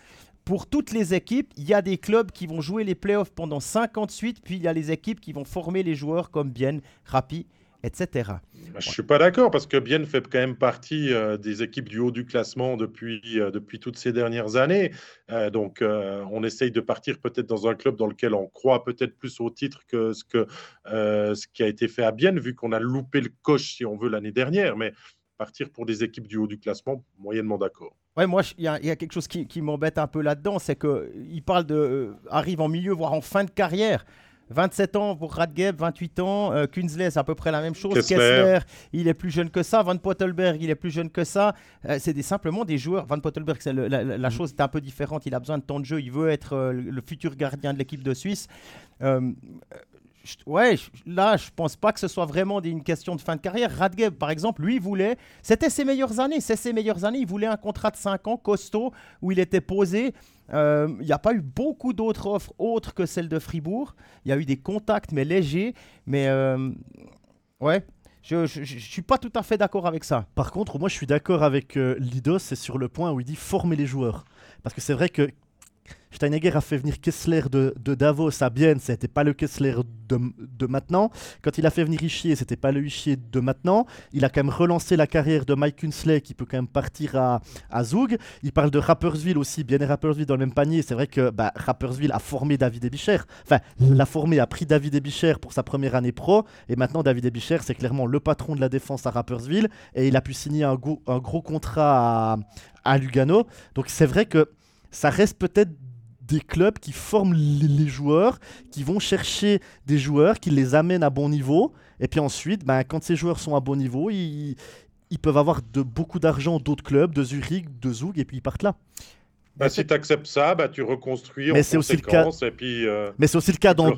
pour toutes les équipes, il y a des clubs qui vont jouer les playoffs pendant 58, puis il y a les équipes qui vont former les joueurs comme Bien, Rapi etc. Bah, je ne suis pas d'accord parce que Bienne fait quand même partie euh, des équipes du haut du classement depuis, euh, depuis toutes ces dernières années. Euh, donc, on essaye de partir peut-être dans un club dans lequel on croit peut-être plus au titre que ce, que, ce qui a été fait à Bienne, vu qu'on a loupé le coche, si on veut, l'année dernière. Mais partir pour des équipes du haut du classement, moyennement d'accord. Ouais, moi, il y, a quelque chose qui, qui m'embête un peu là-dedans, c'est qu'il parle de. arrive en milieu, voire en fin de carrière. 27 ans pour Radgeb, 28 ans. Euh, c'est à peu près la même chose. Kessler. il est plus jeune que ça. Van Pottelberg, il est plus jeune que ça. Euh, c'est des, simplement des joueurs. Van Pottelberg, la, la, mm. chose est un peu différente. Il a besoin de temps de jeu. Il veut être euh, le futur gardien de l'équipe de Suisse. Ouais, là, je pense pas que ce soit vraiment une question de fin de carrière. Radgeb, par exemple, lui, voulait, c'était ses meilleures années, c'est ses meilleures années. Il voulait un contrat de 5 ans costaud où il était posé. Euh, il n'y a pas eu beaucoup d'autres offres autres que celle de Fribourg. Il y a eu des contacts, mais légers. Mais euh, ouais, je ne suis pas tout à fait d'accord avec ça. Par contre, moi, je suis d'accord avec euh, Lidos, c'est sur le point où il dit former les joueurs. Parce que c'est vrai que Steinegger a fait venir Kessler de, Davos à Bienne, c'était pas le Kessler de, maintenant. Quand il a fait venir Ischier, c'était pas le Ischier de maintenant. Il a quand même relancé la carrière de Mike Kunsley qui peut quand même partir à, Zug. Il parle de Rappersville aussi, bien et Rappersville dans le même panier. C'est vrai que bah, Rappersville a formé David Ebicher. Enfin, l'a formé, a pris David Ebicher pour sa première année pro. Et maintenant, David Ebicher, c'est clairement le patron de la défense à Rappersville. Et il a pu signer un, gros contrat à Lugano. Donc c'est vrai que ça reste peut-être des clubs qui forment les, joueurs, qui vont chercher des joueurs, qui les amènent à bon niveau. Et puis ensuite, ben, quand ces joueurs sont à bon niveau, ils, peuvent avoir de, beaucoup d'argent d'autres clubs, de Zurich, de Zug, et puis ils partent là. Bah, si tu acceptes ça, bah, tu reconstruis mais en Aussi le cas... et puis, euh, mais c'est aussi le cas dans,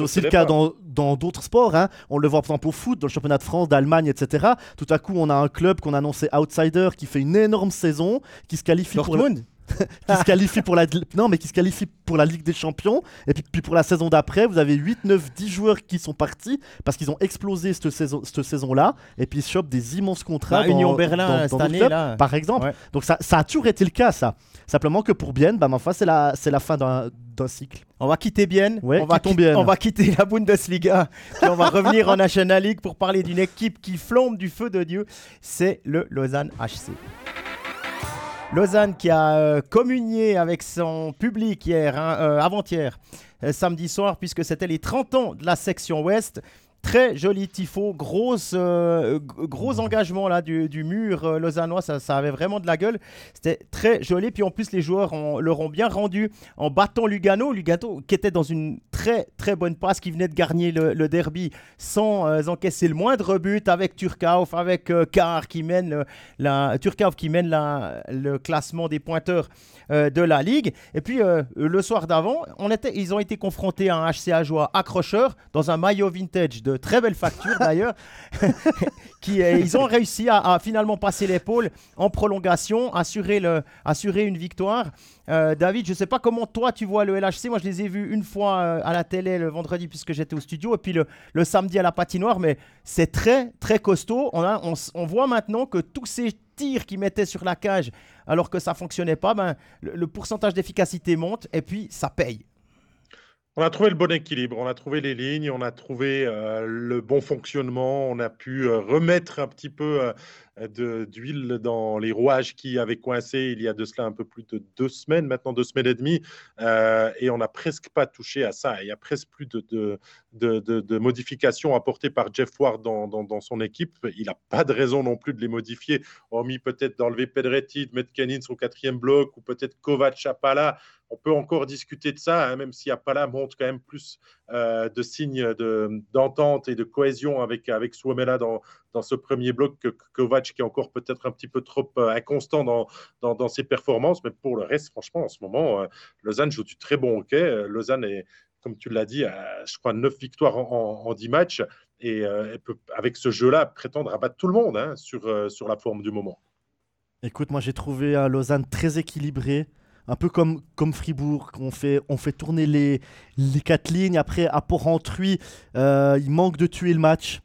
aussi le cas dans, dans d'autres sports. Hein. On le voit par exemple au foot, dans le championnat de France, d'Allemagne, etc. Tout à coup, on a un club qu'on annonçait outsider qui fait une énorme saison, qui se qualifie Dortmund. pour qui se qualifie pour la non mais qui se qualifie pour la Ligue des Champions. Et puis, puis pour la saison d'après vous avez 8 9 10 joueurs qui sont partis parce qu'ils ont explosé cette saison cette saison là et puis ils chopent des immenses contrats bah, Union Berlin cette année là. par exemple. Donc ça, ça a toujours été le cas ça. Simplement que pour Bienne bah enfin c'est la c'est la fin d'un cycle. On va quitter Bienne, ouais, on, va on va quitter la Bundesliga, puis on va revenir en National League pour parler d'une équipe qui flambe du feu de Dieu, c'est le Lausanne HC. Lausanne qui a euh, communié avec son public hier, hein, euh, avant-hier, euh, samedi soir, puisque c'était les 30 ans de la section ouest. Très joli tifo, euh, gros engagement là du, mur euh, lausannois, ça, avait vraiment de la gueule. C'était très joli. Puis en plus, les joueurs leur ont bien rendu en battant Lugano. Lugano qui était dans une très très bonne passe, qui venait de gagner le, derby sans euh, encaisser le moindre but avec Turkauf, avec Car qui mène, la, Turkauf qui mène la, le classement des pointeurs de la ligue. Et puis le soir d'avant, ils ont été confrontés à un HCA joie accrocheur dans un maillot vintage de très belle facture d'ailleurs, qui euh, ils ont réussi à, finalement passer l'épaule en prolongation, assurer, une victoire. Euh, David, je ne sais pas comment toi tu vois le LHC. Moi, je les ai vus une fois euh, à la télé le vendredi puisque j'étais au studio, et puis le, samedi à la patinoire. Mais c'est très très costaud. On, voit maintenant que tous ces tirs qu'ils mettaient sur la cage alors que ça fonctionnait pas, ben, le pourcentage d'efficacité monte et puis ça paye. On a trouvé le bon équilibre, on a trouvé les lignes, on a trouvé euh, le bon fonctionnement, on a pu euh, remettre un petit peu euh, d'huile dans les rouages qui avaient coincé il y a de cela un peu plus de deux semaines, maintenant deux semaines et demie, et on n'a presque pas touché à ça. Il y a presque plus de, modifications apportées par Jeff Ward dans, son équipe. Il n'a pas de raison non plus de les modifier, hormis peut-être d'enlever Pedretti, de mettre Kenin au quatrième bloc, ou peut-être Kovac à on peut encore discuter de ça, hein, même si Apala montre quand même plus euh, de signes d'entente et de cohésion avec, avec Suomela dans, dans ce premier bloc que, Kovac, qui est encore peut-être un petit peu trop euh, inconstant dans, dans, ses performances. Mais pour le reste, franchement, en ce moment, euh, Lausanne joue du très bon hockey. Lausanne est, comme tu l'as dit, à, je crois, 9 victoires en, en, 10 matchs. Et elle peut, avec ce jeu-là, prétendre abattre tout le monde hein, sur, sur la forme du moment. Écoute, moi j'ai trouvé Lausanne très équilibré un peu comme, comme Fribourg, on fait, on fait tourner les, les quatre lignes. Après, à Port-Rentruy, euh, il manque de tuer le match.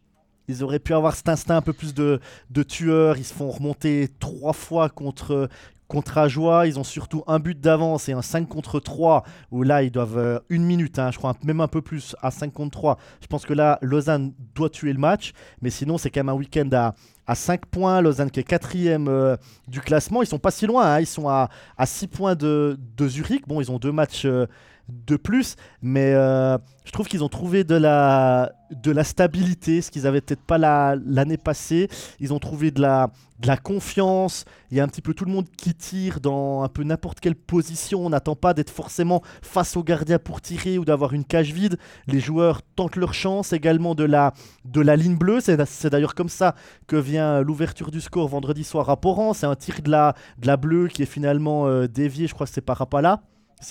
Ils auraient pu avoir cet instinct un peu plus de, de tueurs. Ils se font remonter trois fois contre, Contre Ajoie, ils ont surtout un but d'avance et un 5 contre 3, où là, ils doivent euh, une minute, hein, je crois même un peu plus, à 5 contre 3. Je pense que là, Lausanne doit tuer le match, mais sinon, c'est quand même un week-end à, à 5 points. Lausanne qui est quatrième euh, du classement. Ils sont pas si loin, hein. ils sont à, à 6 points de, de, Zurich. Bon, ils ont deux matchs euh, de plus, mais je trouve qu'ils ont trouvé de la, de la stabilité, ce qu'ils n'avaient peut-être pas l'année passée. Ils ont trouvé de la, de la confiance. Il y a un petit peu tout le monde qui tire dans un peu n'importe quelle position. On n'attend pas d'être forcément face au gardien pour tirer ou d'avoir une cage vide. Les joueurs tentent leur chance également de la, de la ligne bleue. C'est d'ailleurs comme ça que vient l'ouverture du score vendredi soir à Poran. C'est un tir de la, de la bleue qui est finalement euh, dévié. Je crois que c'est par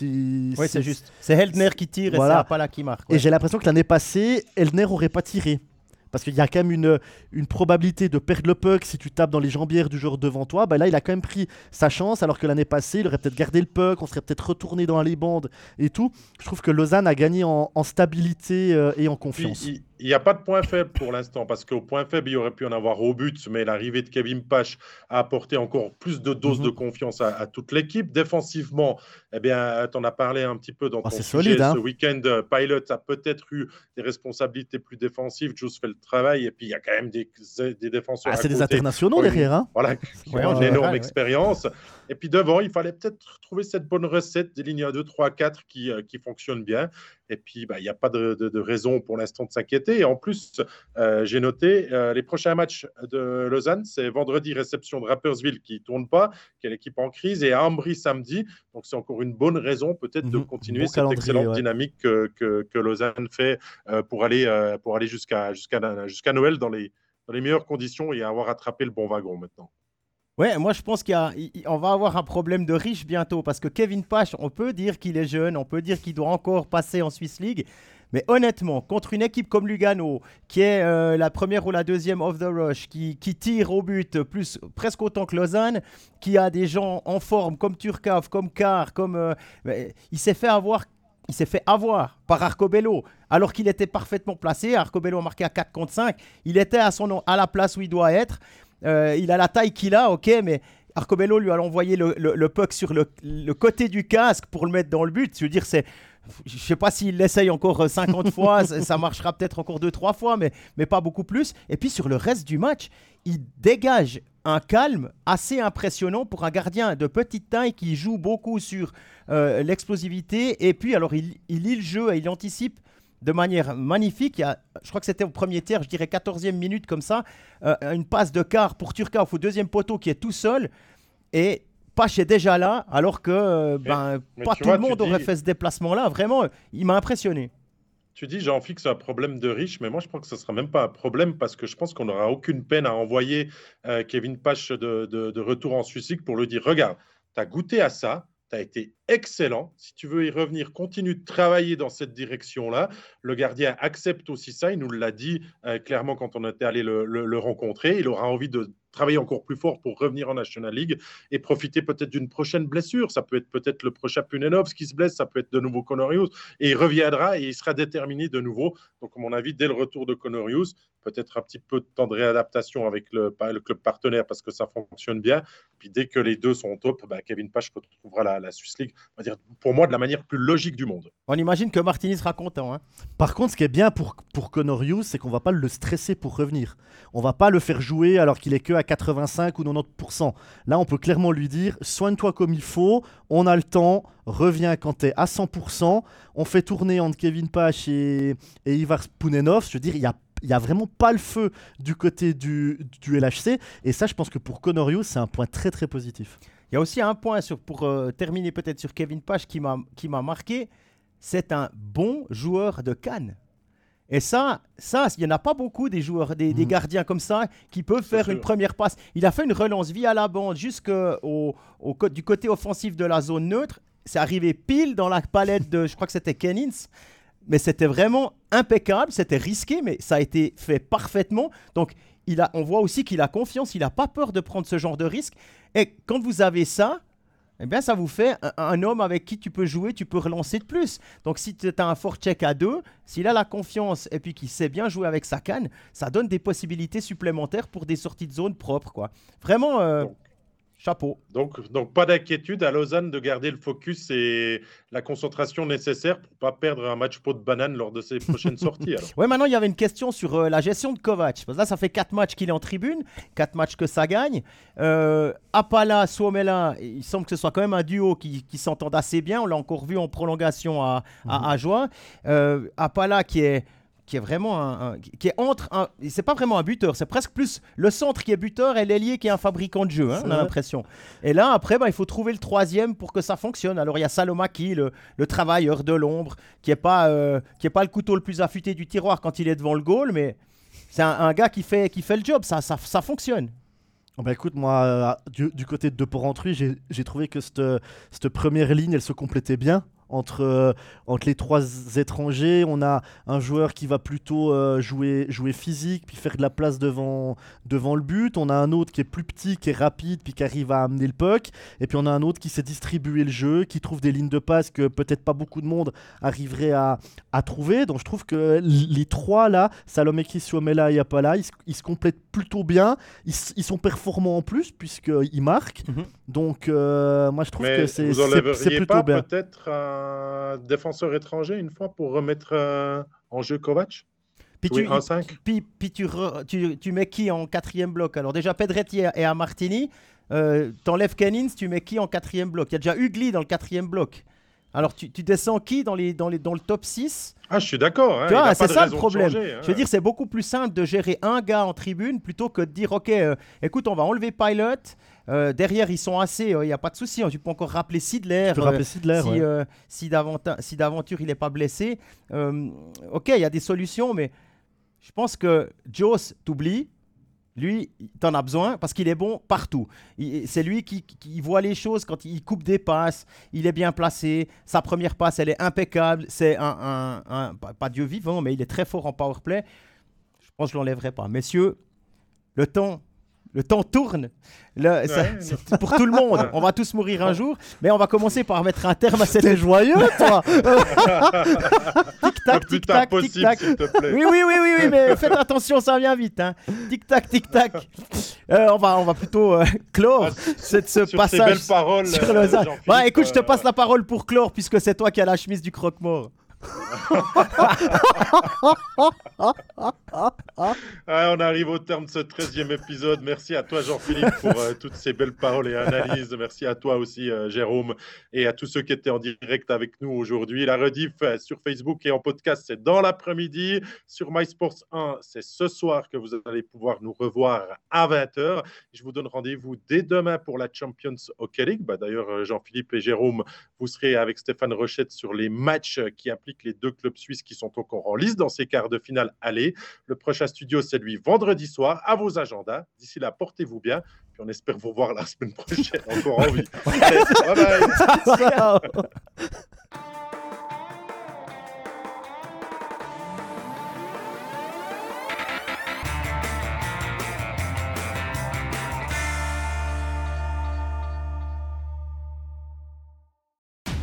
Oui, c'est juste. C'est Heldner qui tire et c'est Rapala qui marque. Et j'ai l'impression que l'année passée, Heldner aurait pas tiré. Parce qu'il y a quand même une, une probabilité de perdre le puck si tu tapes dans les jambières du joueur devant toi. Bah là, il a quand même pris sa chance, alors que l'année passée, il aurait peut-être gardé le puck, on serait peut-être retourné dans les bandes et tout. Je trouve que Lausanne a gagné en, stabilité euh, et en confiance. Il n'y a pas de point faible pour l'instant, parce qu'au point faible, il y aurait pu en avoir au but, mais l'arrivée de Kevin Pache a apporté encore plus de doses de mhm. confiance à, toute l'équipe. Défensivement, eh bien, tu en as parlé un petit peu dans ah, ton sujet. Hein. Ce week-end, Pilot a peut-être eu des responsabilités plus défensives. Jules fait le travail, et puis il y a quand même des, des défenseurs. Ah, c'est des internationaux derrière. Hein voilà, qui ont une énorme expérience. Et puis devant, il fallait peut-être trouver cette bonne recette des lignes 2, 3, 4 qui, euh, qui fonctionnent bien. Et puis, bah, il n'y a pas de, raison pour l'instant de s'inquiéter. Et en plus, euh, j'ai noté euh, les prochains matchs de Lausanne, c'est vendredi réception de Rappersville qui ne tourne pas, qui est l'équipe en crise, et Ambry samedi. Donc, c'est encore une bonne raison peut-être de mhm. continuer cette excellente dynamique que, que, Lausanne fait pour aller, pour aller jusqu'à jusqu'à jusqu'à Noël dans les, dans les meilleures conditions et avoir attrapé le bon wagon maintenant. Ouais, moi je pense qu'on va avoir un problème de riche bientôt parce que Kevin Pache, on peut dire qu'il est jeune, on peut dire qu'il doit encore passer en Swiss League, mais honnêtement, contre une équipe comme Lugano, qui est euh, la première ou la deuxième off the rush, qui, tire au but plus, presque autant que Lausanne, qui a des gens en forme comme Turkov, comme Carr, comme. Euh, il s'est fait avoir. Il s'est fait avoir par Arcobello, alors qu'il était parfaitement placé. Arcobello a marqué à 4 contre 5. Il était à, son, à la place où il doit être. Euh, il a la taille qu'il a, ok, mais Arcobello lui a envoyé le, puck sur le, côté du casque pour le mettre dans le but. Je veux dire, c'est. Je sais pas s'il l'essaye encore 50 fois, ça marchera peut-être encore 2-3 fois, mais, mais pas beaucoup plus. Et puis sur le reste du match, il dégage un calme assez impressionnant pour un gardien de petite taille qui joue beaucoup sur euh, l'explosivité. Et puis, alors, il, il, lit le jeu et il anticipe de manière magnifique. je crois que c'était au premier tiers, je dirais 14e minute comme ça, euh, une passe de quart pour Turkov au deuxième poteau qui est tout seul. Et Pache est déjà là, alors que euh, ben, pas tout le monde aurait fait ce déplacement-là. Vraiment, il m'a impressionné. Tu dis, j'en fixe un problème de riche, mais moi je pense que ce ne sera même pas un problème parce que je pense qu'on n'aura aucune peine à envoyer euh, Kevin Pache de, de, retour en Suisse pour lui dire regarde, tu as goûté à ça, tu as été excellent. Si tu veux y revenir, continue de travailler dans cette direction-là. Le gardien accepte aussi ça. Il nous l'a dit euh, clairement quand on était allé le, rencontrer. Il aura envie de travailler encore plus fort pour revenir en National League et profiter peut-être d'une prochaine blessure. Ça peut être peut-être le prochain Punenovs qui se blesse, ça peut être de nouveau Conorius. Et il reviendra et il sera déterminé de nouveau. Donc, à mon avis, dès le retour de Conorius, peut-être un petit peu de temps de réadaptation avec le, club partenaire parce que ça fonctionne bien. Puis dès que les deux sont top, bah, Kevin Pache retrouvera la, la League pour moi, de la manière plus logique du monde. On imagine que Martinez sera content. Hein. Par contre, ce qui est bien pour, pour Connor Hughes, c'est qu'on va pas le stresser pour revenir. On va pas le faire jouer alors qu'il est que à 85 ou 90%. Là, on peut clairement lui dire soigne-toi comme il faut, on a le temps, reviens quand tu es à 100%. On fait tourner entre Kevin Pache et, et Ivar Spounenov. Je veux dire, il y a il n'y a vraiment pas le feu du côté du, du LHC. Et ça, je pense que pour Hughes, c'est un point très très positif. Il y a aussi un point sur, pour euh, terminer peut-être sur Kevin Page qui m'a marqué. C'est un bon joueur de Cannes. Et ça, ça, il n'y en a pas beaucoup des joueurs, des, mhm. gardiens comme ça qui peuvent faire une première passe. Il a fait une relance via la bande jusqu'au au, du côté offensif de la zone neutre. C'est arrivé pile dans la palette de, je crois que c'était Kennins. Mais c'était vraiment impeccable, c'était risqué, mais ça a été fait parfaitement. Donc, il a, on voit aussi qu'il a confiance, il n'a pas peur de prendre ce genre de risque. Et quand vous avez ça, eh bien, ça vous fait un, homme avec qui tu peux jouer, tu peux relancer de plus. Donc, si tu as un fort check à deux, s'il a la confiance et puis qu'il sait bien jouer avec sa canne, ça donne des possibilités supplémentaires pour des sorties de zone propres. Quoi. Vraiment, euh, Chapeau. Donc, donc pas d'inquiétude à Lausanne de garder le focus et la concentration nécessaire pour pas perdre un match pot de banane lors de ses prochaines sorties. Oui, maintenant il y avait une question sur euh, la gestion de Kovac. Parce que là, ça fait 4 matchs qu'il est en tribune, 4 matchs que ça gagne. Euh, Apala, Suomela, il semble que ce soit quand même un duo qui, qui s'entende assez bien. On l'a encore vu en prolongation à, à, mhm. à juin. Euh, Apala qui est qui est vraiment un, qui est entre un, c'est pas vraiment un buteur, c'est presque plus le centre qui est buteur et l'ailier qui est un fabricant de jeu, hein, on a l'impression. Et là après, bah, il faut trouver le troisième pour que ça fonctionne. Alors il y a Salomaki, le, le travailleur de l'ombre, qui est pas euh, qui est pas le couteau le plus affûté du tiroir quand il est devant le goal, mais c'est un, gars qui fait qui fait le job, ça ça, ça fonctionne. Oh, bah écoute, moi, euh, du, du, côté de Porrentruy, j'ai trouvé que cette, cette première ligne, elle se complétait bien entre, euh, entre les trois étrangers. On a un joueur qui va plutôt euh, jouer, jouer physique, puis faire de la place devant, devant le but. On a un autre qui est plus petit, qui est rapide, puis qui arrive à amener le puck. Et puis on a un autre qui sait distribuer le jeu, qui trouve des lignes de passe que peut-être pas beaucoup de monde arriverait à, à trouver. Donc je trouve que les trois là, Salomé Suomela et Apala, ils, ils, se complètent plutôt bien. Ils, ils sont performants en plus, puisqu'ils marquent. Mhm. Donc euh, moi je trouve que c'est plutôt bien. peut-être défenseur étranger une fois pour remettre euh, en jeu Kovac? Puis, tu, puis, puis tu, tu, mets qui en quatrième bloc? Alors déjà Pedretti et à Martini, euh, t'enlèves Canins, tu mets qui en quatrième bloc? Il y a déjà Ugly dans le quatrième bloc. Alors tu, tu, descends qui dans, les, dans, les, dans le top 6 Ah, je suis d'accord. Hein, c'est ça le problème. Hein. Je veux dire, c'est beaucoup plus simple de gérer un gars en tribune plutôt que de dire, OK, euh, écoute, on va enlever Pilot, euh, derrière, ils sont assez, il euh, n'y a pas de souci. Hein. Tu peux encore rappeler Sidler. Tu peux rappeler Sidler, si, si d'aventure il n'est pas blessé. ok, il y a des solutions, mais je pense que Joss t'oublie. Lui, t'en as besoin parce qu'il est bon partout. C'est lui qui, qui, voit les choses quand il coupe des passes. Il est bien placé. Sa première passe, elle est impeccable. C'est un, un, pas Dieu vivant, mais il est très fort en power play. Je pense que je l'enlèverai pas. Messieurs, le temps le temps tourne. c'est pour tout le monde. On va tous mourir un jour, mais on va commencer par mettre un terme à cette. joyeux, toi tac, tic tac, tic tac. Oui, oui, oui, oui, oui, mais faites attention, ça vient vite. Hein. Tic tac, tic tac. Euh, on va, on va plutôt euh, clore ah, cette, ce sur passage. Belles paroles, sur le bah, écoute, je te passe la parole pour clore puisque c'est toi qui as la chemise du croque-mort. Ah, on arrive au terme de ce 13e épisode. Merci à toi, Jean-Philippe, pour euh, toutes ces belles paroles et analyses. Merci à toi aussi, euh, Jérôme, et à tous ceux qui étaient en direct avec nous aujourd'hui. La rediff euh, sur Facebook et en podcast, c'est dans l'après-midi. Sur MySports 1, c'est ce soir que vous allez pouvoir nous revoir à 20h. Je vous donne rendez-vous dès demain pour la Champions Hockey League. Bah, D'ailleurs, Jean-Philippe et Jérôme, vous serez avec Stéphane Rochette sur les matchs qui appliquent les deux clubs suisses qui sont encore en lice dans ces quarts de finale aller. Le prochain studio, c'est lui vendredi soir à vos agendas. D'ici là, portez-vous bien. Puis on espère vous voir la semaine prochaine encore en vie. bye bye.